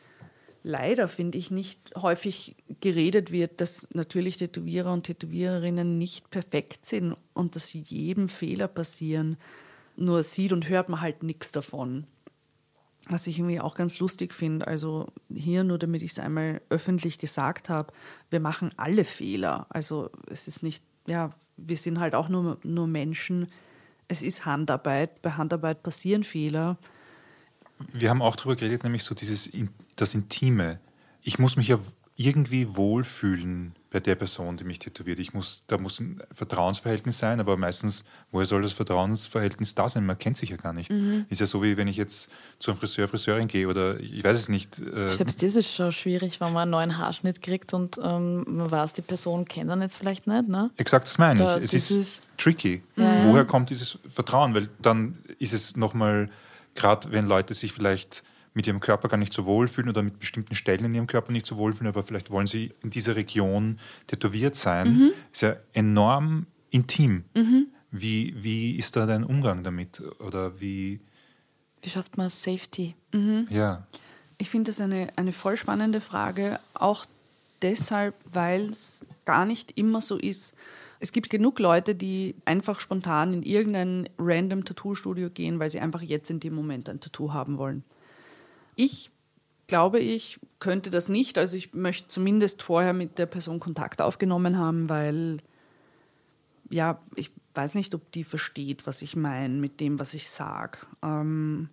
leider finde ich, nicht häufig geredet wird, dass natürlich Tätowierer und Tätowiererinnen nicht perfekt sind und dass jedem Fehler passieren. Nur sieht und hört man halt nichts davon. Was ich irgendwie auch ganz lustig finde, also hier nur damit ich es einmal öffentlich gesagt habe, wir machen alle Fehler. Also es ist nicht, ja, wir sind halt auch nur, nur Menschen. Es ist Handarbeit, bei Handarbeit passieren Fehler. Wir haben auch darüber geredet, nämlich so dieses das Intime. Ich muss mich ja irgendwie wohlfühlen bei der Person, die mich tätowiert. Ich muss, da muss ein Vertrauensverhältnis sein, aber meistens, woher soll das Vertrauensverhältnis da sein? Man kennt sich ja gar nicht. Mhm. Ist ja so, wie wenn ich jetzt zu einem Friseur, Friseurin gehe oder ich weiß es nicht. Äh, Selbst das ist schon schwierig, wenn man einen neuen Haarschnitt kriegt und ähm, man weiß, die Person kennt ihn jetzt vielleicht nicht. Ne? Exakt, das meine Da- ich. Es ist, tricky. Ja. Woher kommt dieses Vertrauen? Weil dann ist es nochmal, gerade wenn Leute sich vielleicht mit ihrem Körper gar nicht so wohlfühlen oder mit bestimmten Stellen in ihrem Körper nicht so wohlfühlen, aber vielleicht wollen sie in dieser Region tätowiert sein, Mhm. ist ja enorm intim. Wie, wie ist da dein Umgang damit? Oder wie, Wie schafft man Safety? ja. Ich finde das eine, eine voll spannende Frage, auch deshalb, weil es gar nicht immer so ist. Es gibt genug Leute, die einfach spontan in irgendein random Tattoo-Studio gehen, weil sie einfach jetzt in dem Moment ein Tattoo haben wollen. Ich glaube, ich könnte das nicht. Also ich möchte zumindest vorher mit der Person Kontakt aufgenommen haben, weil ja, ich weiß nicht, ob die versteht, was ich meine mit dem, was ich sage. Ähm,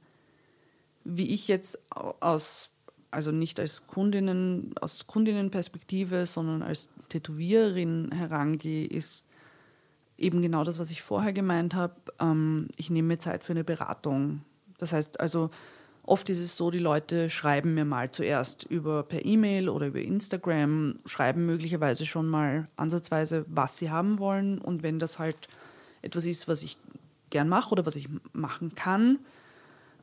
wie ich jetzt au- aus, also nicht als Kundinnen, aus Kundinnenperspektive, sondern als Tätowiererin herangehe, ist eben genau das, was ich vorher gemeint habe. Ähm, ich nehme mir Zeit für eine Beratung. Das heißt also, oft ist es so, die Leute schreiben mir mal zuerst über per E-Mail oder über Instagram, schreiben möglicherweise schon mal ansatzweise, was sie haben wollen. Und wenn das halt etwas ist, was ich gern mache oder was ich machen kann,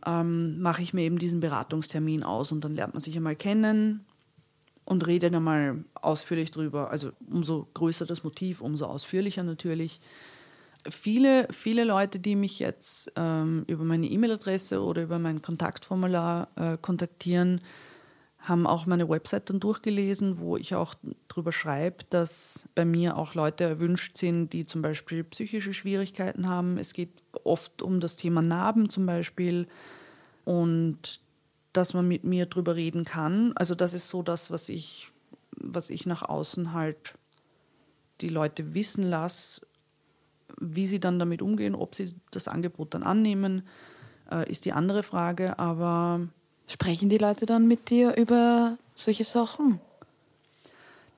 ähm, mache ich mir eben diesen Beratungstermin aus und dann lernt man sich einmal kennen und redet einmal ausführlich drüber. Also umso größer das Motiv, umso ausführlicher natürlich. Viele, viele Leute, die mich jetzt ähm, über meine E-Mail-Adresse oder über mein Kontaktformular äh, kontaktieren, haben auch meine Website dann durchgelesen, wo ich auch drüber schreibe, dass bei mir auch Leute erwünscht sind, die zum Beispiel psychische Schwierigkeiten haben. Es geht oft um das Thema Narben zum Beispiel und dass man mit mir drüber reden kann. Also das ist so das, was ich, was ich nach außen halt die Leute wissen lasse, wie sie dann damit umgehen, ob sie das Angebot dann annehmen, äh, ist die andere Frage. Aber Sprechen die Leute dann mit dir über solche Sachen?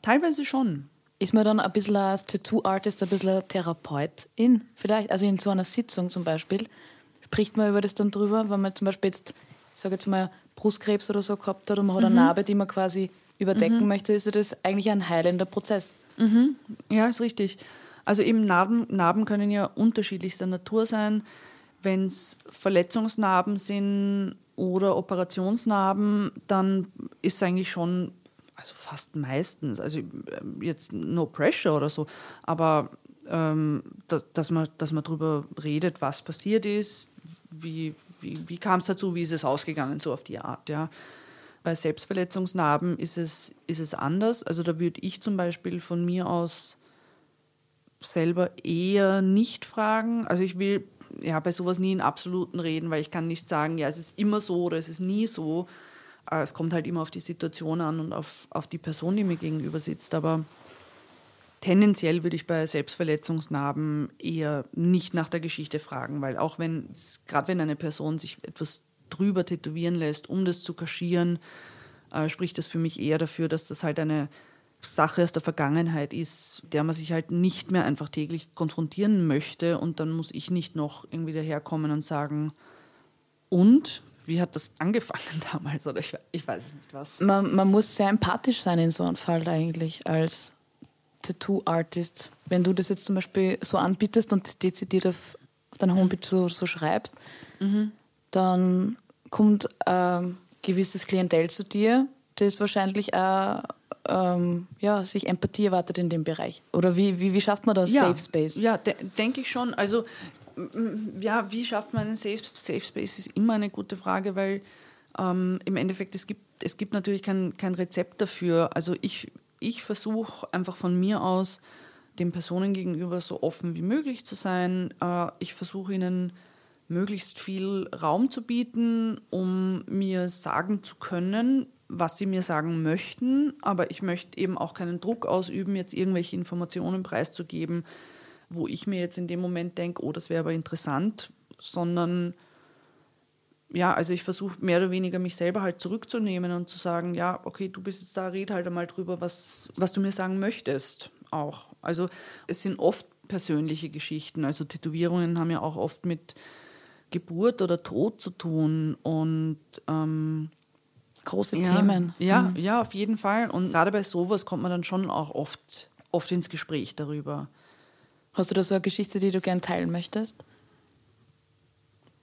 teilweise schon. Ist man dann ein bisschen als Tattoo-Artist ein bisschen Therapeutin vielleicht? Also in so einer Sitzung zum Beispiel, spricht man über das dann drüber, wenn man zum Beispiel jetzt, ich sage jetzt mal, Brustkrebs oder so gehabt hat und man hat eine Narbe, die man quasi überdecken möchte, ist das eigentlich ein heilender Prozess. Ja, ist richtig. Also eben Narben, Narben können ja unterschiedlichster Natur sein. Wenn es Verletzungsnarben sind oder Operationsnarben, dann ist es eigentlich schon, also fast meistens, also ähm, jetzt no pressure oder so, aber ähm, dass, dass, man, dass man darüber redet, was passiert ist, wie, wie, wie kam es dazu, wie ist es ausgegangen, so auf die Art, ja. Bei Selbstverletzungsnarben ist es, ist es anders. Also da würde ich zum Beispiel von mir aus selber eher nicht fragen. Also ich will ja bei sowas nie in Absoluten reden, weil ich kann nicht sagen, ja, es ist immer so oder es ist nie so. Äh, Es kommt halt immer auf die Situation an und auf, auf die Person, die mir gegenüber sitzt. Aber tendenziell würde ich bei Selbstverletzungsnarben eher nicht nach der Geschichte fragen, weil auch wenn, gerade wenn eine Person sich etwas drüber tätowieren lässt, um das zu kaschieren, äh, spricht das für mich eher dafür, dass das halt eine Sache aus der Vergangenheit ist, der man sich halt nicht mehr einfach täglich konfrontieren möchte und dann muss ich nicht noch irgendwie daherkommen und sagen, und wie hat das angefangen damals oder ich, ich weiß nicht was. Man, man muss sehr empathisch sein in so einem Fall eigentlich als Tattoo-Artist. Wenn du das jetzt zum Beispiel so anbietest und das dezidiert auf, deiner Homepage so, so schreibst, dann kommt ein gewisses Klientel zu dir, das wahrscheinlich auch ähm, ja, sich Empathie erwartet in dem Bereich. Oder wie, wie, wie schafft man das Safe Space? Ja, de denke ich schon. Also, ja, wie schafft man einen Safe, Safe Space, ist immer eine gute Frage, weil ähm, im Endeffekt, es gibt, es gibt natürlich kein, kein Rezept dafür. Also ich, ich versuche einfach von mir aus, den Personen gegenüber so offen wie möglich zu sein. Äh, ich versuche ihnen möglichst viel Raum zu bieten, um mir sagen zu können, was sie mir sagen möchten. Aber ich möchte eben auch keinen Druck ausüben, jetzt irgendwelche Informationen preiszugeben, wo ich mir jetzt in dem Moment denke, oh, das wäre aber interessant, sondern ja, also ich versuche mehr oder weniger mich selber halt zurückzunehmen und zu sagen, ja, okay, du bist jetzt da, red halt einmal drüber, was, was du mir sagen möchtest auch. Also es sind oft persönliche Geschichten. Also Tätowierungen haben ja auch oft mit Geburt oder Tod zu tun und ähm, Große ja, Themen. Ja, Mhm. ja, auf jeden Fall. Und gerade bei sowas kommt man dann schon auch oft, oft ins Gespräch darüber. Hast du da so eine Geschichte, die du gern teilen möchtest?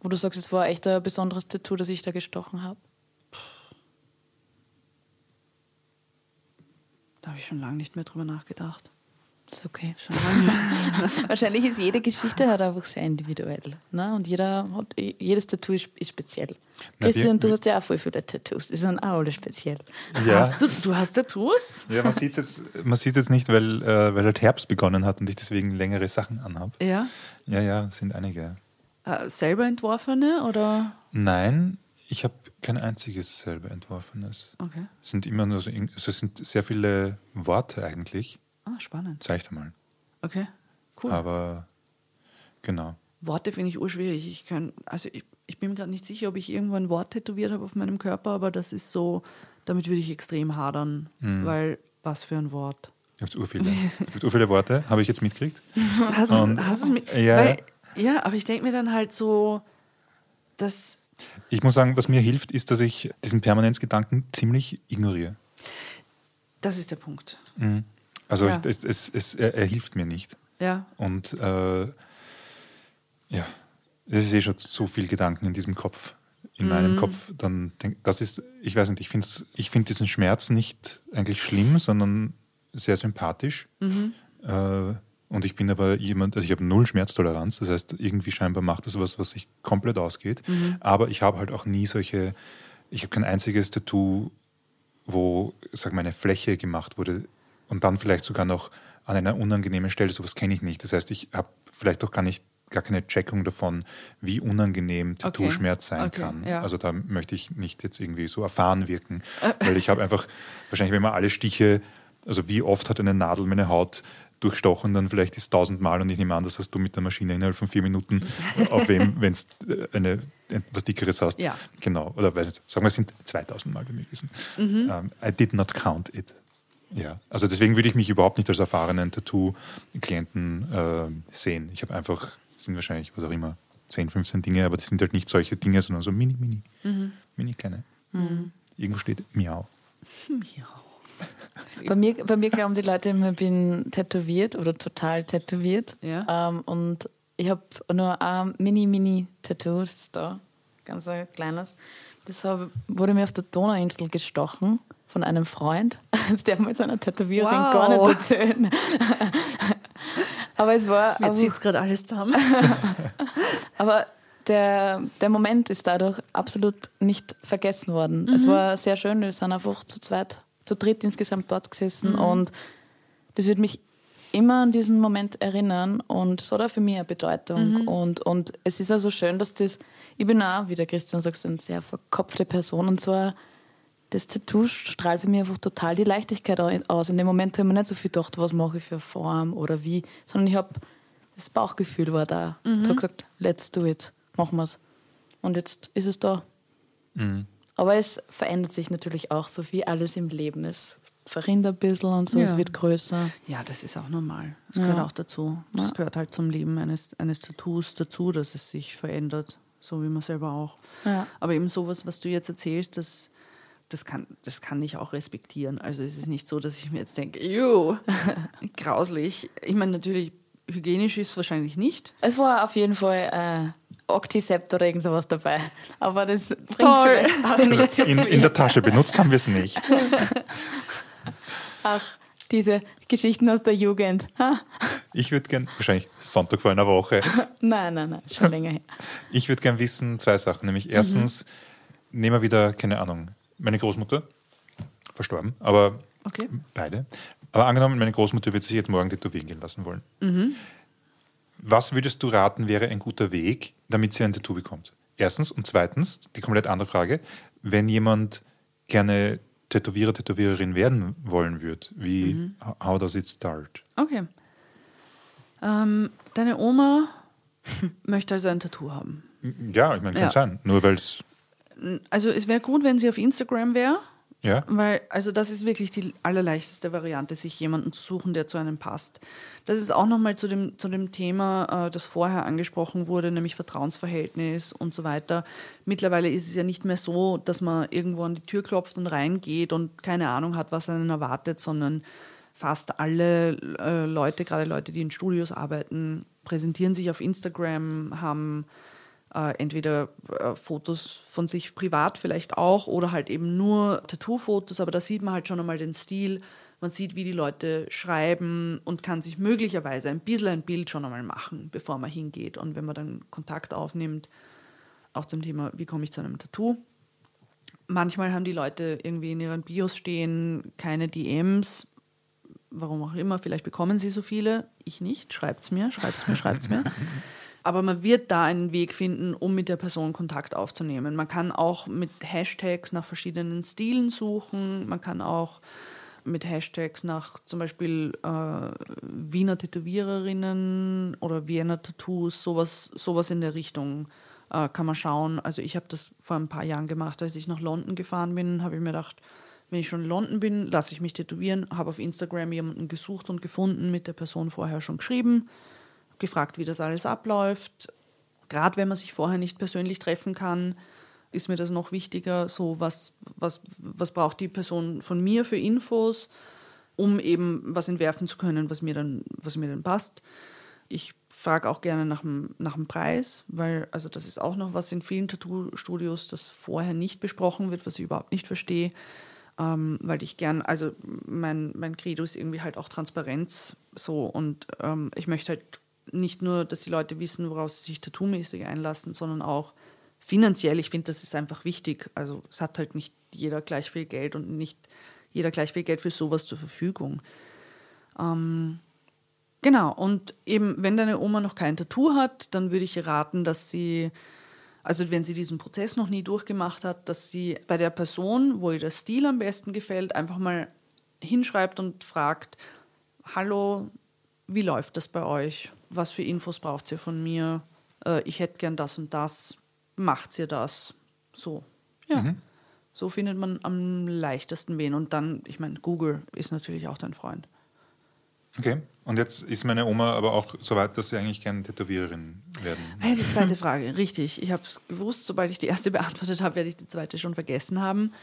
Wo du sagst, es war echt ein besonderes Tattoo, das ich da gestochen habe? Da habe ich schon lange nicht mehr drüber nachgedacht. Das ist okay. Schon lange. Wahrscheinlich ist jede Geschichte halt einfach sehr individuell. Ne? Und jeder hat, jedes Tattoo ist, ist speziell. Na, Christian, wir- du hast ja auch voll viele Tattoos. Die sind auch alle speziell. Ja, Hast du, du hast Tattoos? ja man sieht es jetzt, man sieht's jetzt nicht, weil, äh, weil halt Herbst begonnen hat und ich deswegen längere Sachen anhabe. Ja. Ja, ja, sind einige. Äh, selber entworfene oder? Nein, ich habe kein einziges selber entworfenes. Okay. Es sind immer nur so, also es sind sehr viele Worte eigentlich. Ah, spannend. Zeig dir mal. Okay. Cool. Aber genau. Worte finde ich urschwierig. Ich kann, also ich, ich bin mir gerade nicht sicher, ob ich irgendwo ein Wort tätowiert habe auf meinem Körper, aber das ist so, damit würde ich extrem hadern, Mhm. weil was für ein Wort. Ich habe ur viele. Es gibt ur viele Worte, habe ich jetzt mitgekriegt. Hast du es mit, Ja. weil, ja, aber ich denke mir dann halt so, dass Ich muss sagen, was mir hilft, ist, dass ich diesen Permanenzgedanken ziemlich ignoriere. das ist der Punkt. Also Ja. es, es, es, er, er hilft mir nicht. Ja, Und äh, ja, es ist eh schon so viel Gedanken in diesem Kopf, in Mhm. meinem Kopf. Dann denk, das ist, ich weiß nicht, ich finde ich find diesen Schmerz nicht eigentlich schlimm, sondern sehr sympathisch. Mhm. Äh, und ich bin aber jemand, also ich habe null Schmerztoleranz, das heißt, irgendwie scheinbar macht das was, was sich komplett ausgeht. Mhm. Aber ich habe halt auch nie solche, ich habe kein einziges Tattoo, wo, sag mal, eine Fläche gemacht wurde und dann vielleicht sogar noch an einer unangenehmen Stelle, sowas kenne ich nicht. Das heißt, ich habe vielleicht auch gar nicht gar keine Checkung davon, wie unangenehm Tattoo-Schmerz sein Okay, kann. ja. Also da möchte ich nicht jetzt irgendwie so erfahren wirken, weil ich habe einfach, wahrscheinlich wenn man alle Stiche, also wie oft hat eine Nadel meine Haut durchstochen, dann vielleicht ist tausendmal und ich nehme an, das hast du mit der Maschine innerhalb von vier Minuten, auf wem, wenn es eine etwas dickeres hast. Ja. Genau, oder weiß nicht, sagen wir, es sind 2000 Mal bei mir gewesen. Ähm, I did not count it. Ja, also deswegen würde ich mich überhaupt nicht als erfahrenen Tattoo-Klienten äh, sehen. Ich habe einfach, sind wahrscheinlich, was auch immer, 10, 15 Dinge, aber das sind halt nicht solche Dinge, sondern so mini, mini, mini kleine. Irgendwo steht Miau. Bei mir, bei mir glauben die Leute immer, ich bin tätowiert oder total tätowiert. Ja. Ähm, und ich habe nur ein Mini-Mini-Tattoo, das ist da, ganz ein kleines. Das hab, wurde mir auf der Donauinsel gestochen von einem Freund. Das darf man jetzt einer Tätowiererin Wow. gar nicht erzählen. Aber es war. Mir zieht gerade alles zusammen. aber der, der Moment ist dadurch absolut nicht vergessen worden. Es war sehr schön, wir sind einfach zu zweit, zu dritt insgesamt dort gesessen und das wird mich immer an diesen Moment erinnern und es hat auch für mich eine Bedeutung. Und, und es ist also schön, dass das, ich bin auch, wie der Christian sagt, eine sehr verkopfte Person und zwar das Tattoo strahlt für mich einfach total die Leichtigkeit au- aus. In dem Moment habe ich mir nicht so viel gedacht, was mache ich für eine Form oder wie, sondern ich habe, das Bauchgefühl war da. Ich habe gesagt, let's do it, machen wir es. Und jetzt ist es da. Aber es verändert sich natürlich auch, so wie alles im Leben. Es verrinnt ein bisschen und so, es Ja. wird größer. Ja, das ist auch normal. Das gehört auch dazu. Das gehört halt zum Leben eines, eines Tattoos dazu, dass es sich verändert, so wie man selber auch. Ja. Aber eben sowas, was du jetzt erzählst, das, das, kann, das kann ich auch respektieren. Also es ist nicht so, dass ich mir jetzt denke, juh, grauslich. Ich meine, natürlich, hygienisch ist es wahrscheinlich nicht. Es war auf jeden Fall äh, Octicept oder irgend sowas dabei. Aber das bringt Toll. vielleicht auch nicht so In, in der Tasche benutzt haben wir es nicht. Ach, diese Geschichten aus der Jugend. Ha? Ich würde gern, wahrscheinlich Sonntag vor einer Woche, Nein, nein, nein, schon länger her. ich würde gern wissen, zwei Sachen. Nämlich erstens, nehmen wir wieder, keine Ahnung, meine Großmutter, verstorben, aber Okay. beide. Aber angenommen, meine Großmutter wird sich jetzt morgen tätowieren gehen lassen wollen. Was würdest du raten, wäre ein guter Weg, damit sie ein Tattoo bekommt? Erstens. Und zweitens, die komplett andere Frage, wenn jemand gerne Tätowierer, Tätowiererin werden wollen würde, wie, how does it start? Okay. Ähm, deine Oma möchte also ein Tattoo haben. Ja, ich meine, kann Ja. sein. Nur weil es Also es wäre gut, wenn sie auf Instagram wäre. Ja? Weil, also das ist wirklich die allerleichteste Variante, sich jemanden zu suchen, der zu einem passt. Das ist auch nochmal zu dem, zu dem Thema, äh, das vorher angesprochen wurde, nämlich Vertrauensverhältnis und so weiter. Mittlerweile ist es ja nicht mehr so, dass man irgendwo an die Tür klopft und reingeht und keine Ahnung hat, was einen erwartet, sondern fast alle äh, Leute, gerade Leute, die in Studios arbeiten, präsentieren sich auf Instagram, haben äh, entweder äh, Fotos von sich privat vielleicht auch oder halt eben nur Tattoo-Fotos, aber da sieht man halt schon einmal den Stil. Man sieht, wie die Leute schreiben und kann sich möglicherweise ein bisschen ein Bild schon einmal machen, bevor man hingeht. Und wenn man dann Kontakt aufnimmt, auch zum Thema, wie komme ich zu einem Tattoo. Manchmal haben die Leute irgendwie in ihren Bios stehen keine DMs, warum auch immer, vielleicht bekommen sie so viele, ich nicht, schreibt es mir, schreibt es mir, schreibt es mir. Aber man wird da einen Weg finden, um mit der Person Kontakt aufzunehmen. Man kann auch mit Hashtags nach verschiedenen Stilen suchen. Man kann auch mit Hashtags nach zum Beispiel äh, Wiener Tätowiererinnen oder Wiener Tattoos, sowas, sowas in der Richtung äh, kann man schauen. Also ich habe das vor ein paar Jahren gemacht, als ich nach London gefahren bin, habe ich mir gedacht, wenn ich schon in London bin, lasse ich mich tätowieren, habe auf Instagram jemanden gesucht und gefunden, mit der Person vorher schon geschrieben gefragt, wie das alles abläuft. Gerade wenn man sich vorher nicht persönlich treffen kann, ist mir das noch wichtiger, so was, was, was braucht die Person von mir für Infos, um eben was entwerfen zu können, was mir dann, was mir dann passt. Ich frage auch gerne nach dem, nach dem Preis, weil also das ist auch noch was in vielen Tattoo-Studios, das vorher nicht besprochen wird, was ich überhaupt nicht verstehe, ähm, weil ich gern, also mein, mein Credo ist irgendwie halt auch Transparenz so und ähm, ich möchte halt nicht nur, dass die Leute wissen, worauf sie sich tattoomäßig einlassen, sondern auch finanziell. Ich finde, das ist einfach wichtig. Also es hat halt nicht jeder gleich viel Geld und nicht jeder gleich viel Geld für sowas zur Verfügung. Ähm, genau, und eben, wenn deine Oma noch kein Tattoo hat, dann würde ich ihr raten, dass sie, also wenn sie diesen Prozess noch nie durchgemacht hat, dass sie bei der Person, wo ihr der Stil am besten gefällt, einfach mal hinschreibt und fragt, hallo, wie läuft das bei euch? Was für Infos braucht ihr von mir? Äh, ich hätte gern das und das. Macht ihr das? So. Ja. Mhm. So findet man am leichtesten wen. Und dann, ich meine, Google ist natürlich auch dein Freund. Okay. Und jetzt ist meine Oma aber auch so weit, dass sie eigentlich gerne Tätowiererin werden. Ah ja, die zweite Frage, richtig. Ich habe es gewusst, sobald ich die erste beantwortet habe, werde ich die zweite schon vergessen haben.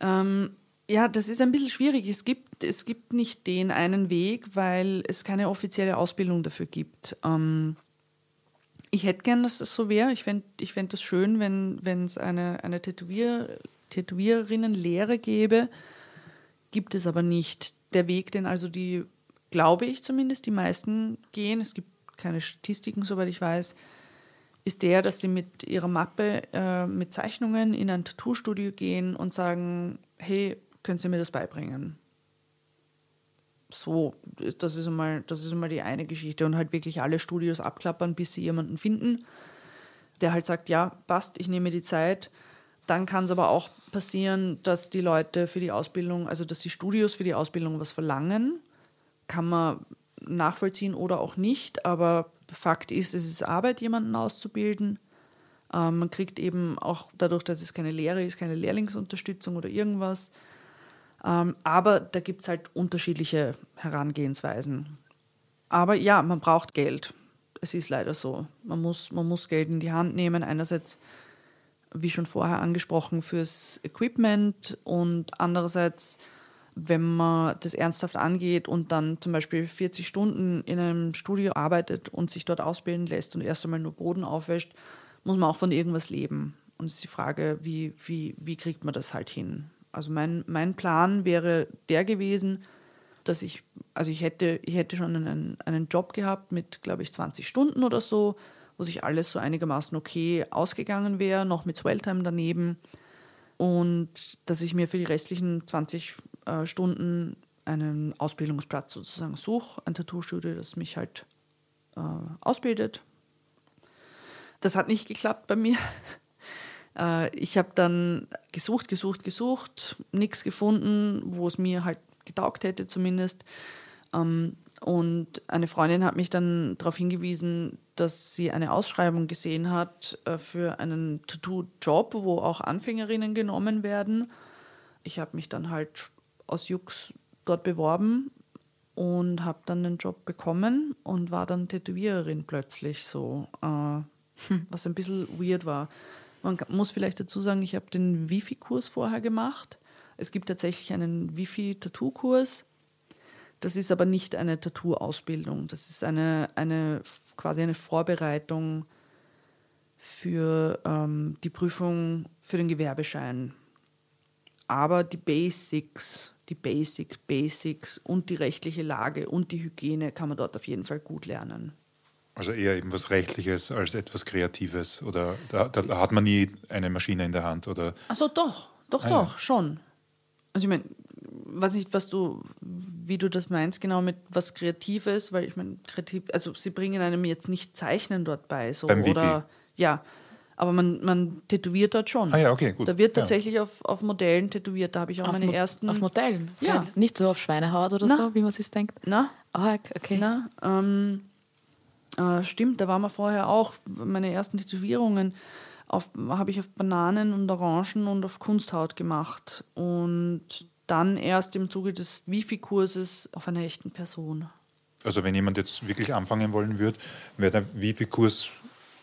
Ähm, ja, das ist ein bisschen schwierig. Es gibt, es gibt nicht den einen Weg, weil es keine offizielle Ausbildung dafür gibt. Ähm, ich hätte gern, dass das so wäre. Ich fände ich fänd das schön, wenn es eine, eine Tätowier, Tätowiererinnenlehre gäbe. Gibt es aber nicht. Der Weg, den also die, glaube ich zumindest, die meisten gehen, es gibt keine Statistiken, soweit ich weiß, ist der, dass sie mit ihrer Mappe äh, mit Zeichnungen in ein Tattoo-Studio gehen und sagen, hey, können Sie mir das beibringen? So, das ist, einmal, das ist einmal die eine Geschichte und halt wirklich alle Studios abklappern, bis sie jemanden finden, der halt sagt, ja, passt, ich nehme die Zeit. Dann kann es aber auch passieren, dass die Leute für die Ausbildung, also dass die Studios für die Ausbildung was verlangen. Kann man nachvollziehen oder auch nicht, aber Fakt ist, es ist Arbeit, jemanden auszubilden. Ähm, man kriegt eben auch dadurch, dass es keine Lehre ist, keine Lehrlingsunterstützung oder irgendwas, aber da gibt es halt unterschiedliche Herangehensweisen. Aber ja, man braucht Geld. Es ist leider so. Man muss, man muss Geld in die Hand nehmen. Einerseits, wie schon vorher angesprochen, fürs Equipment und andererseits, wenn man das ernsthaft angeht und dann zum Beispiel 40 Stunden in einem Studio arbeitet und sich dort ausbilden lässt und erst einmal nur Boden aufwäscht, muss man auch von irgendwas leben. Und es ist die Frage, wie, wie, wie kriegt man das halt hin? Also mein, mein Plan wäre der gewesen, dass ich, also ich hätte, ich hätte schon einen, einen Job gehabt mit, glaube ich, 20 Stunden oder so, wo sich alles so einigermaßen okay ausgegangen wäre, noch mit Swelltime daneben. Und dass ich mir für die restlichen 20 äh, Stunden einen Ausbildungsplatz sozusagen suche, ein Tattoo-Studio, das mich halt äh, ausbildet. Das hat nicht geklappt bei mir. Äh, ich habe dann gesucht, gesucht, gesucht, nichts gefunden, wo es mir halt getaugt hätte zumindest. Ähm, und eine Freundin hat mich dann darauf hingewiesen, dass sie eine Ausschreibung gesehen hat äh, für einen Tattoo-Job, wo auch Anfängerinnen genommen werden. Ich habe mich dann halt aus Jux dort beworben und habe dann den Job bekommen und war dann Tätowiererin plötzlich so, äh, was ein bisschen weird war. Man muss vielleicht dazu sagen, ich habe den Wifi-Kurs vorher gemacht. Es gibt tatsächlich einen Wifi-Tattoo-Kurs. Das ist aber nicht eine Tattoo-Ausbildung. Das ist eine, eine quasi eine Vorbereitung für ähm, die Prüfung für den Gewerbeschein. Aber die Basics, die Basic Basics und die rechtliche Lage und die Hygiene kann man dort auf jeden Fall gut lernen. Also eher eben was Rechtliches als etwas Kreatives oder da, da hat man nie eine Maschine in der Hand oder Also doch, doch, Ah, ja. doch, schon. Also ich meine, weiß nicht, was du, wie du das meinst, genau mit was Kreatives, weil ich meine, kreativ, also sie bringen einem jetzt nicht Zeichnen dort bei, so Beim Wifi? oder ja. Aber man, man tätowiert dort schon. Ah ja, okay, gut. Da wird Ja. tatsächlich auf, auf Modellen tätowiert. Da habe ich auch Auf, meine Mo- ersten. auf Modellen. Ja. Nicht so auf Schweinehaut oder Na. so, wie man sich denkt. Na, Ah, okay. Na, ähm, äh, stimmt, da waren wir vorher auch. Meine ersten Tätowierungen auf- habe ich auf Bananen und Orangen und auf Kunsthaut gemacht. Und dann erst im Zuge des Wifi-Kurses auf einer echten Person. also wenn jemand jetzt wirklich anfangen wollen würde, wäre der Wifi-Kurs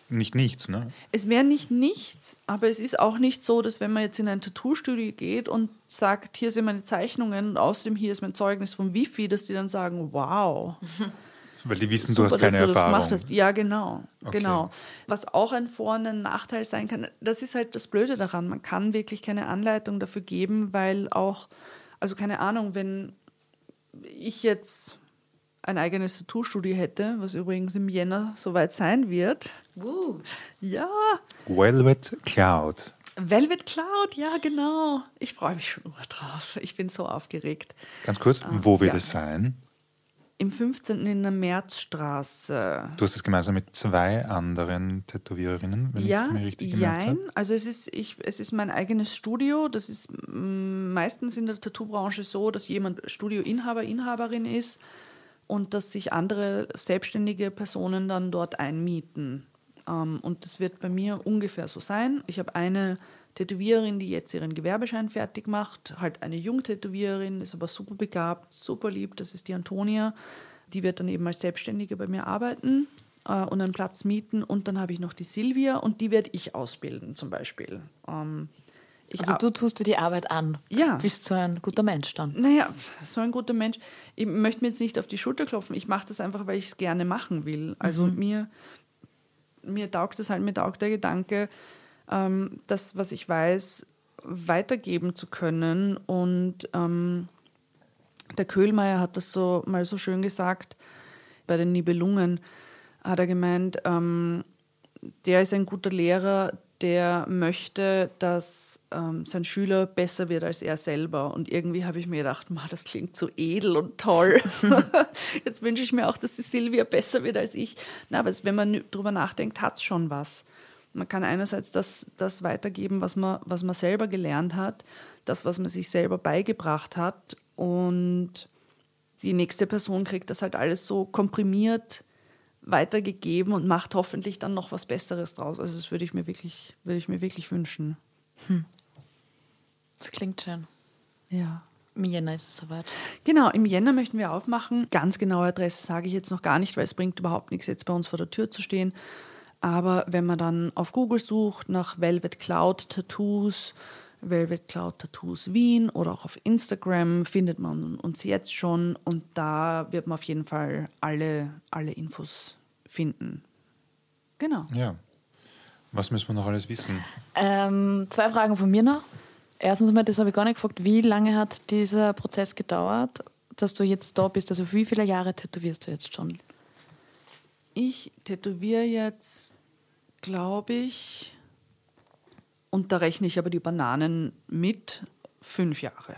nicht nichts, ne? Es wäre nicht nichts, aber es ist auch nicht so, dass wenn man jetzt in ein Tattoo-Studio geht und sagt, hier sind meine Zeichnungen und außerdem hier ist mein Zeugnis vom Wifi, dass die dann sagen, wow, Weil die wissen, Super, du hast keine dass du das Erfahrung. gemacht hast. Ja, genau. Okay. genau. Was auch ein Vor- und ein Nachteil sein kann, das ist halt das Blöde daran. Man kann wirklich keine Anleitung dafür geben, weil auch, also keine Ahnung, wenn ich jetzt ein eigenes Tattoo-Studio hätte, was übrigens im Jänner soweit sein wird. Ja, Velvet Cloud. Velvet Cloud, ja, genau. Ich freue mich schon drauf. Ich bin so aufgeregt. Ganz kurz, wo wird Ah, ja. es sein? Im 15. in der Märzstraße. Du hast es gemeinsam mit zwei anderen Tätowiererinnen, wenn ich es mir richtig gemerkt habe. Also es ist, ich, es ist mein eigenes Studio. Das ist mm, meistens in der Tattoo-Branche so, dass jemand Studioinhaber, Inhaberin ist und dass sich andere selbstständige Personen dann dort einmieten. Ähm, und das wird bei mir ungefähr so sein. Ich habe eine Tätowiererin, die jetzt ihren Gewerbeschein fertig macht, halt eine Jungtätowiererin, ist aber super begabt, super lieb, das ist die Antonia. Die wird dann eben als Selbstständige bei mir arbeiten äh, und einen Platz mieten. Und dann habe ich noch die Silvia und die werde ich ausbilden zum Beispiel. Ähm, ich Also du tust dir die Arbeit an. Ja. Bist so ein guter Mensch dann. naja, so ein guter Mensch. Ich möchte mir jetzt nicht auf die Schulter klopfen. Ich mache das einfach, weil ich es gerne machen will. Also mir, mir taugt das halt, mir taugt der Gedanke, ähm, das, was ich weiß, weitergeben zu können. Und ähm, der Köhlmeier hat das so mal so schön gesagt bei den Nibelungen, hat er gemeint, ähm, der ist ein guter Lehrer, der möchte, dass ähm, sein Schüler besser wird als er selber. Und irgendwie habe ich mir gedacht, "Ma, das klingt so edel und toll. Jetzt wünsche ich mir auch, dass die Silvia besser wird als ich. Na, aber wenn man drüber nachdenkt, hat es schon was. Man kann einerseits das, das weitergeben, was man, was man selber gelernt hat, das, was man sich selber beigebracht hat. Und die nächste Person kriegt das halt alles so komprimiert weitergegeben und macht hoffentlich dann noch was Besseres draus. Also das würde ich mir wirklich, würde ich mir wirklich wünschen. Das klingt schön. Ja. Im Jänner ist es soweit. Genau, im Jänner möchten wir aufmachen. Ganz genaue Adresse sage ich jetzt noch gar nicht, weil es bringt überhaupt nichts, jetzt bei uns vor der Tür zu stehen. Aber wenn man dann auf Google sucht nach Velvet Cloud Tattoos, Velvet Cloud Tattoos Wien oder auch auf Instagram findet man uns jetzt schon und da wird man auf jeden Fall alle, alle Infos finden. Genau. Ja. Was müssen wir noch alles wissen? Ähm, zwei Fragen von mir noch. Erstens einmal, das habe ich gar nicht gefragt, wie lange hat dieser Prozess gedauert, dass du jetzt da bist? Also wie viele Jahre tätowierst du jetzt schon? Ich tätowiere jetzt, glaube ich, und da rechne ich aber die Bananen mit, fünf Jahre.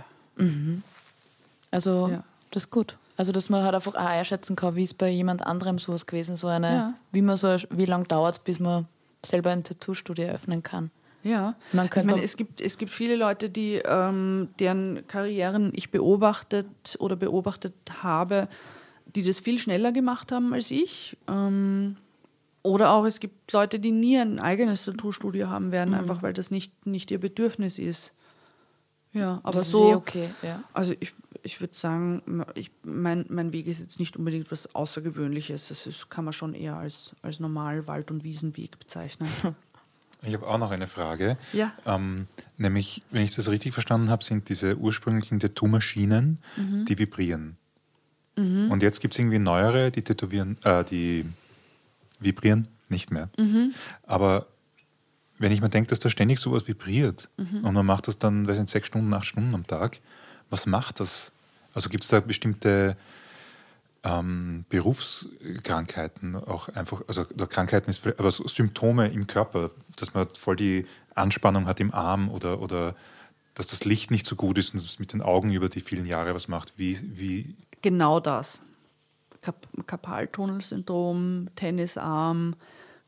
Also Ja. das ist gut. Also dass man halt einfach auch einschätzen kann, wie es bei jemand anderem sowas gewesen so eine, Ja. wie man so, wie lange dauert es, bis man selber ein Tattoo-Studio eröffnen kann. Ja, Man ich meine, es gibt, es gibt viele Leute, die, ähm, deren Karrieren ich beobachtet oder beobachtet habe, die das viel schneller gemacht haben als ich. Ähm, Oder auch, es gibt Leute, die nie ein eigenes Tattoo-Studio haben werden, einfach weil das nicht, nicht ihr Bedürfnis ist. Ja, aber Das ist so. eh okay, ja. Also ich, ich würde sagen, ich, mein, mein Weg ist jetzt nicht unbedingt was Außergewöhnliches. Das ist, kann man schon eher als, als normal Wald- und Wiesenweg bezeichnen. Ich habe auch noch eine Frage. Ja. Ähm, nämlich, wenn ich das richtig verstanden habe, sind diese ursprünglichen Tattoo-Maschinen, Mhm. die vibrieren. Und jetzt gibt es irgendwie neuere, die tätowieren, äh, die vibrieren nicht mehr. Mhm. Aber wenn ich mir denke, dass da ständig sowas vibriert Mhm. und man macht das dann, weiß nicht, sechs Stunden, acht Stunden am Tag, was macht das? Also gibt es da bestimmte ähm, Berufskrankheiten auch einfach, also Krankheiten ist, aber so Symptome im Körper, dass man voll die Anspannung hat im Arm oder, oder dass das Licht nicht so gut ist und es mit den Augen über die vielen Jahre was macht. Wie, wie genau das. Kap Karpaltunnelsyndrom, Tennisarm,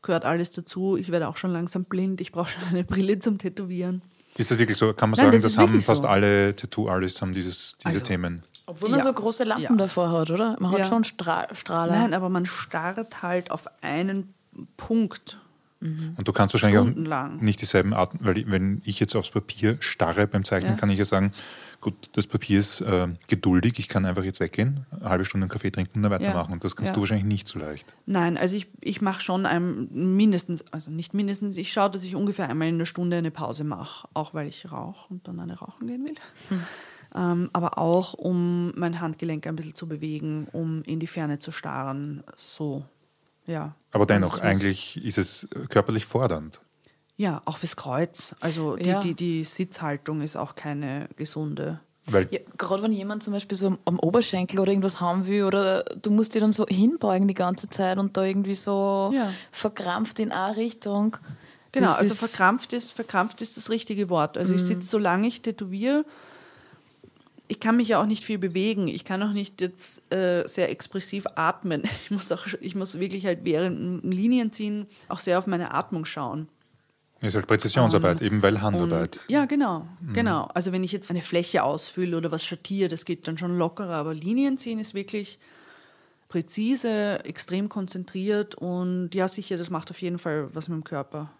gehört alles dazu. Ich werde auch schon langsam blind. Ich brauche schon eine Brille zum Tätowieren. ist das wirklich so? Kann man Nein, sagen, das das, haben fast so. alle Tattoo-Artists haben dieses, diese Also, Themen. Obwohl man Ja. so große Lampen Ja. davor hat, oder? Man hat Ja. schon Stra Strahler. Nein, aber man starrt halt auf einen Punkt. Und du kannst wahrscheinlich auch nicht dieselben Arten, weil ich- wenn ich jetzt aufs Papier starre beim Zeichnen, Ja. kann ich ja sagen, gut, das Papier ist äh, geduldig, ich kann einfach jetzt weggehen, eine halbe Stunde einen Kaffee trinken und dann weitermachen. Und das kannst Ja. du wahrscheinlich nicht so leicht. Nein, also ich, ich mache schon ein, mindestens, also nicht mindestens, ich schaue, dass ich ungefähr einmal in der Stunde eine Pause mache, auch weil ich rauche und dann eine rauchen gehen will. Ähm, aber auch, um mein Handgelenk ein bisschen zu bewegen, um in die Ferne zu starren, so, ja. Aber dennoch, eigentlich ist es körperlich fordernd. Ja, auch fürs Kreuz. Also die, Ja. die, die Sitzhaltung ist auch keine gesunde. Weil Ja, Gerade wenn jemand zum Beispiel so am- am Oberschenkel oder irgendwas haben will, oder du musst dir dann so hinbeugen die ganze Zeit und da irgendwie so Ja. verkrampft in eine Richtung. Genau, Das also ist- verkrampft ist, verkrampft ist das richtige Wort. Also ich Mhm. sitze, solange ich tätowiere, ich kann mich ja auch nicht viel bewegen. Ich kann auch nicht jetzt äh, sehr expressiv atmen. Ich muss, auch, ich muss wirklich halt während dem Linienziehen auch sehr auf meine Atmung schauen. Es ist halt Präzisionsarbeit, eben weil Handarbeit. Und, ja, genau, genau. Also wenn ich jetzt eine Fläche ausfülle oder was schattiere, das geht dann schon lockerer. Aber Linienziehen ist wirklich präzise, extrem konzentriert und ja, sicher, das macht auf jeden Fall was mit dem Körper.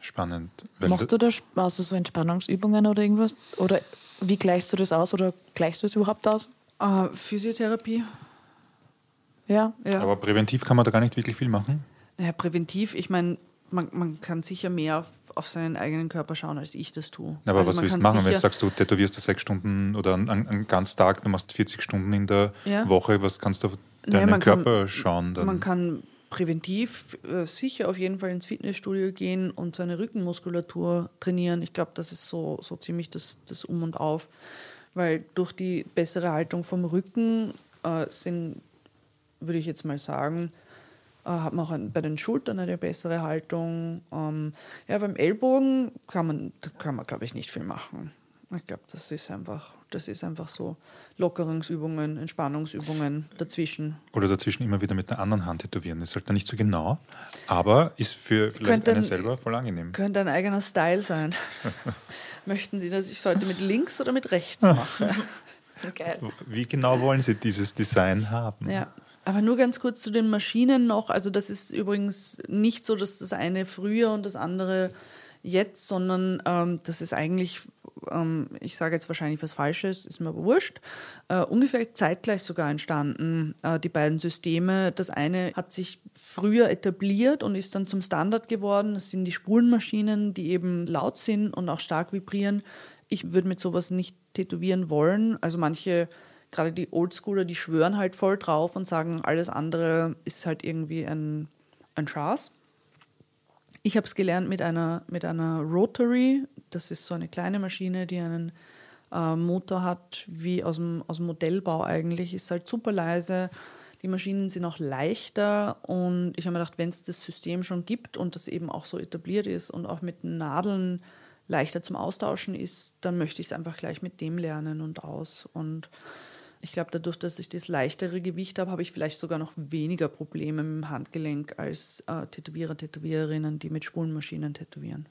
Spannend. Weil Machst du da du so Entspannungsübungen oder irgendwas? Oder wie gleichst du das aus oder gleichst du es überhaupt aus? Äh, Physiotherapie, Ja. ja. aber präventiv kann man da gar nicht wirklich viel machen. Naja, präventiv, ich meine, man, man kann sicher mehr auf, auf seinen eigenen Körper schauen, als ich das tue. Aber Also was willst du kann machen, wenn du sagst, du tätowierst da sechs Stunden oder einen, einen ganzen Tag, du machst 40 Stunden in der Ja. Woche, was kannst du auf deinen kann- Körper schauen? Dann? Man kann präventiv äh, sicher auf jeden Fall ins Fitnessstudio gehen und seine Rückenmuskulatur trainieren. Ich glaube, das ist so, so ziemlich das, das Um und Auf. Weil durch die bessere Haltung vom Rücken äh, sind, würde ich jetzt mal sagen, hat man auch bei den Schultern eine bessere Haltung. Ähm, ja, beim Ellbogen kann man, kann man, glaube ich, nicht viel machen. Ich glaube, das ist einfach, das ist einfach so Lockerungsübungen, Entspannungsübungen dazwischen. Oder dazwischen immer wieder mit einer anderen Hand tätowieren. Das ist halt dann nicht so genau, aber ist für vielleicht einen ein- selber voll angenehm. Könnte ein eigener Style sein. Möchten Sie, dass ich es heute mit links oder mit rechts mache? Geil. Wie genau wollen Sie dieses Design haben? Ja. Aber nur ganz kurz zu den Maschinen noch. Also das ist übrigens nicht so, dass das eine früher und das andere jetzt, sondern ähm, das ist eigentlich, ähm, ich sage jetzt wahrscheinlich was Falsches, ist mir aber wurscht, äh, ungefähr zeitgleich sogar entstanden, äh, die beiden Systeme. Das eine hat sich früher etabliert und ist dann zum Standard geworden. Das sind die Spulenmaschinen, die eben laut sind und auch stark vibrieren. Ich würde mit sowas nicht tätowieren wollen. Also manche gerade die Oldschooler, die schwören halt voll drauf und sagen, alles andere ist halt irgendwie ein, ein Schaß. Ich habe es gelernt mit einer, mit einer Rotary. Das ist so eine kleine Maschine, die einen äh, Motor hat, wie aus dem, aus dem Modellbau eigentlich. Ist halt super leise. Die Maschinen sind auch leichter. Und ich habe mir gedacht, wenn es das System schon gibt und das eben auch so etabliert ist und auch mit Nadeln leichter zum Austauschen ist, dann möchte ich es einfach gleich mit dem lernen und aus. Und ich glaube, dadurch, dass ich das leichtere Gewicht habe, habe ich vielleicht sogar noch weniger Probleme mit dem Handgelenk als äh, Tätowierer, Tätowiererinnen, die mit Spulenmaschinen tätowieren.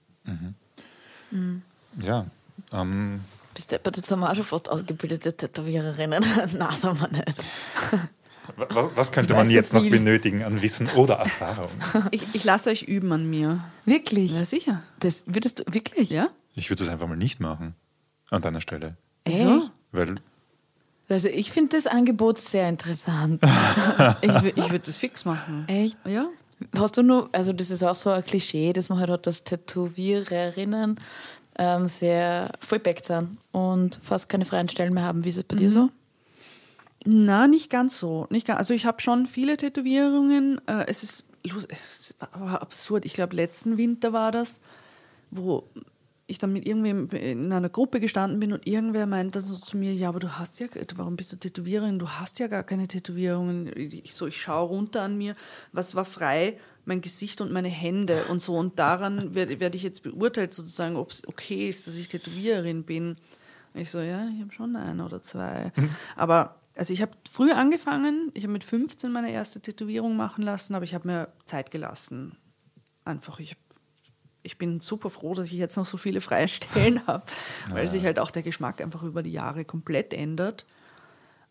Ja, ähm, Bist du jetzt haben wir auch schon fast ausgebildete Tätowiererinnen? Nein, sind wir nicht. Was, könnte man so jetzt noch benötigen an Wissen oder Erfahrung? Ich, ich lasse euch üben an mir. Wirklich? Ja, sicher. Das würdest du wirklich? Ja? Ich würde das einfach mal nicht machen. An deiner Stelle. Echt? Weil, Also ich finde das Angebot sehr interessant. Ich, ich würde das fix machen. Echt? Ja? Hast du nur, also das ist auch so ein Klischee, dass man halt hat, dass Tätowiererinnen ähm, sehr vollpackt sind und fast keine freien Stellen mehr haben. Wie ist es bei dir so? Na, nicht ganz so. Nicht ganz, also ich habe schon viele Tätowierungen. Äh, es ist los, es war absurd. Ich glaube, letzten Winter war das, wo ich dann mit irgendwem in einer Gruppe gestanden bin und irgendwer meinte so zu mir, ja, aber du hast ja, warum bist du Tätowiererin? Du hast ja gar keine Tätowierungen. Ich so, ich schaue runter an mir, was war frei? Mein Gesicht und meine Hände und so. Und daran werde werd ich jetzt beurteilt, sozusagen, ob es okay ist, dass ich Tätowiererin bin. Ich so, ja, ich habe schon eine oder zwei. Aber also ich habe früh angefangen, ich habe mit 15 meine erste Tätowierung machen lassen, aber ich habe mir Zeit gelassen. Einfach, ich, ich bin super froh, dass ich jetzt noch so viele freie Stellen habe, weil sich halt auch der Geschmack einfach über die Jahre komplett ändert.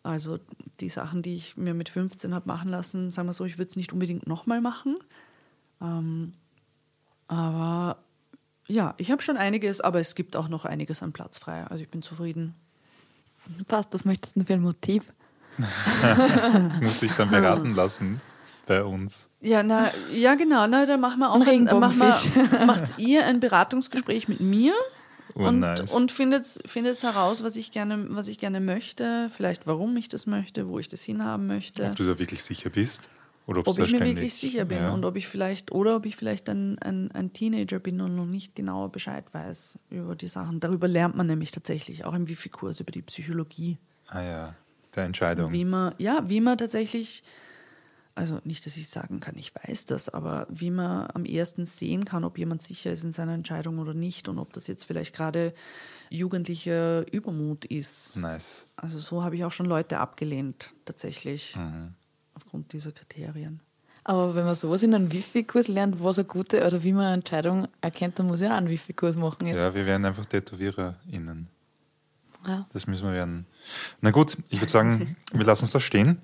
Also die Sachen, die ich mir mit 15 habe machen lassen, sagen wir so, ich würde es nicht unbedingt nochmal machen. Ähm, aber ja, ich habe schon einiges, aber es gibt auch noch einiges an Platz frei. Also ich bin zufrieden. Passt, was möchtest du denn für ein Motiv? ich dann beraten lassen bei uns. Ja, na, ja genau. Na, dann machen wir auch Ein ein, machen wir, macht ihr ein Beratungsgespräch mit mir Oh, und, nice. und findet, findet heraus, was ich, gerne, was ich gerne möchte, vielleicht warum ich das möchte, wo ich das hinhaben möchte. Ob du da wirklich sicher bist? Oder ob ich mir wirklich sicher bin Ja. und ob ich vielleicht oder ob ich vielleicht ein, ein, ein Teenager bin und noch nicht genauer Bescheid weiß über die Sachen. Darüber lernt man nämlich tatsächlich auch im Wifi-Kurs über die Psychologie. Ah ja, der Entscheidung. Wie man, ja, wie man tatsächlich, also nicht, dass ich sagen kann, ich weiß das, aber wie man am ehesten sehen kann, ob jemand sicher ist in seiner Entscheidung oder nicht und ob das jetzt vielleicht gerade jugendlicher Übermut ist. Nice. Also so habe ich auch schon Leute abgelehnt, tatsächlich, Mhm. aufgrund dieser Kriterien. Aber wenn man sowas in einem Wifi-Kurs lernt, was eine gute oder wie man eine Entscheidung erkennt, dann muss ich auch einen Wifi-Kurs machen jetzt. Ja, wir werden einfach TätowiererInnen. Ja. Das müssen wir werden. Na gut, ich würde sagen, wir lassen uns da stehen.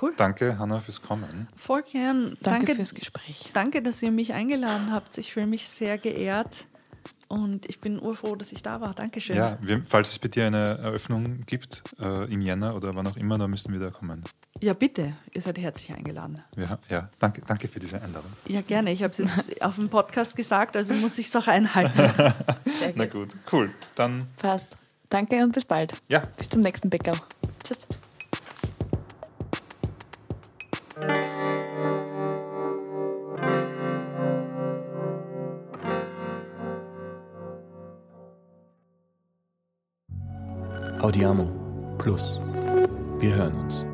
Cool. Danke, Hanna, fürs Kommen. Voll gern. Danke, fürs Gespräch. Danke, dass ihr mich eingeladen habt. Ich fühle mich sehr geehrt und ich bin urfroh, dass ich da war. Dankeschön. Ja, wir, falls es bei dir eine Eröffnung gibt, äh, im Jänner oder wann auch immer, dann müssen wir da kommen. ja, bitte. Ihr seid herzlich eingeladen. Ha- ja, danke, danke für diese Einladung. Ja, gerne. Ich habe es jetzt auf dem Podcast gesagt, also muss ich es auch einhalten. Na gut. gut, cool. Dann, Passt. Danke und bis bald. ja, Bis zum nächsten Bäcker. Audiamo Plus. Wir hören uns.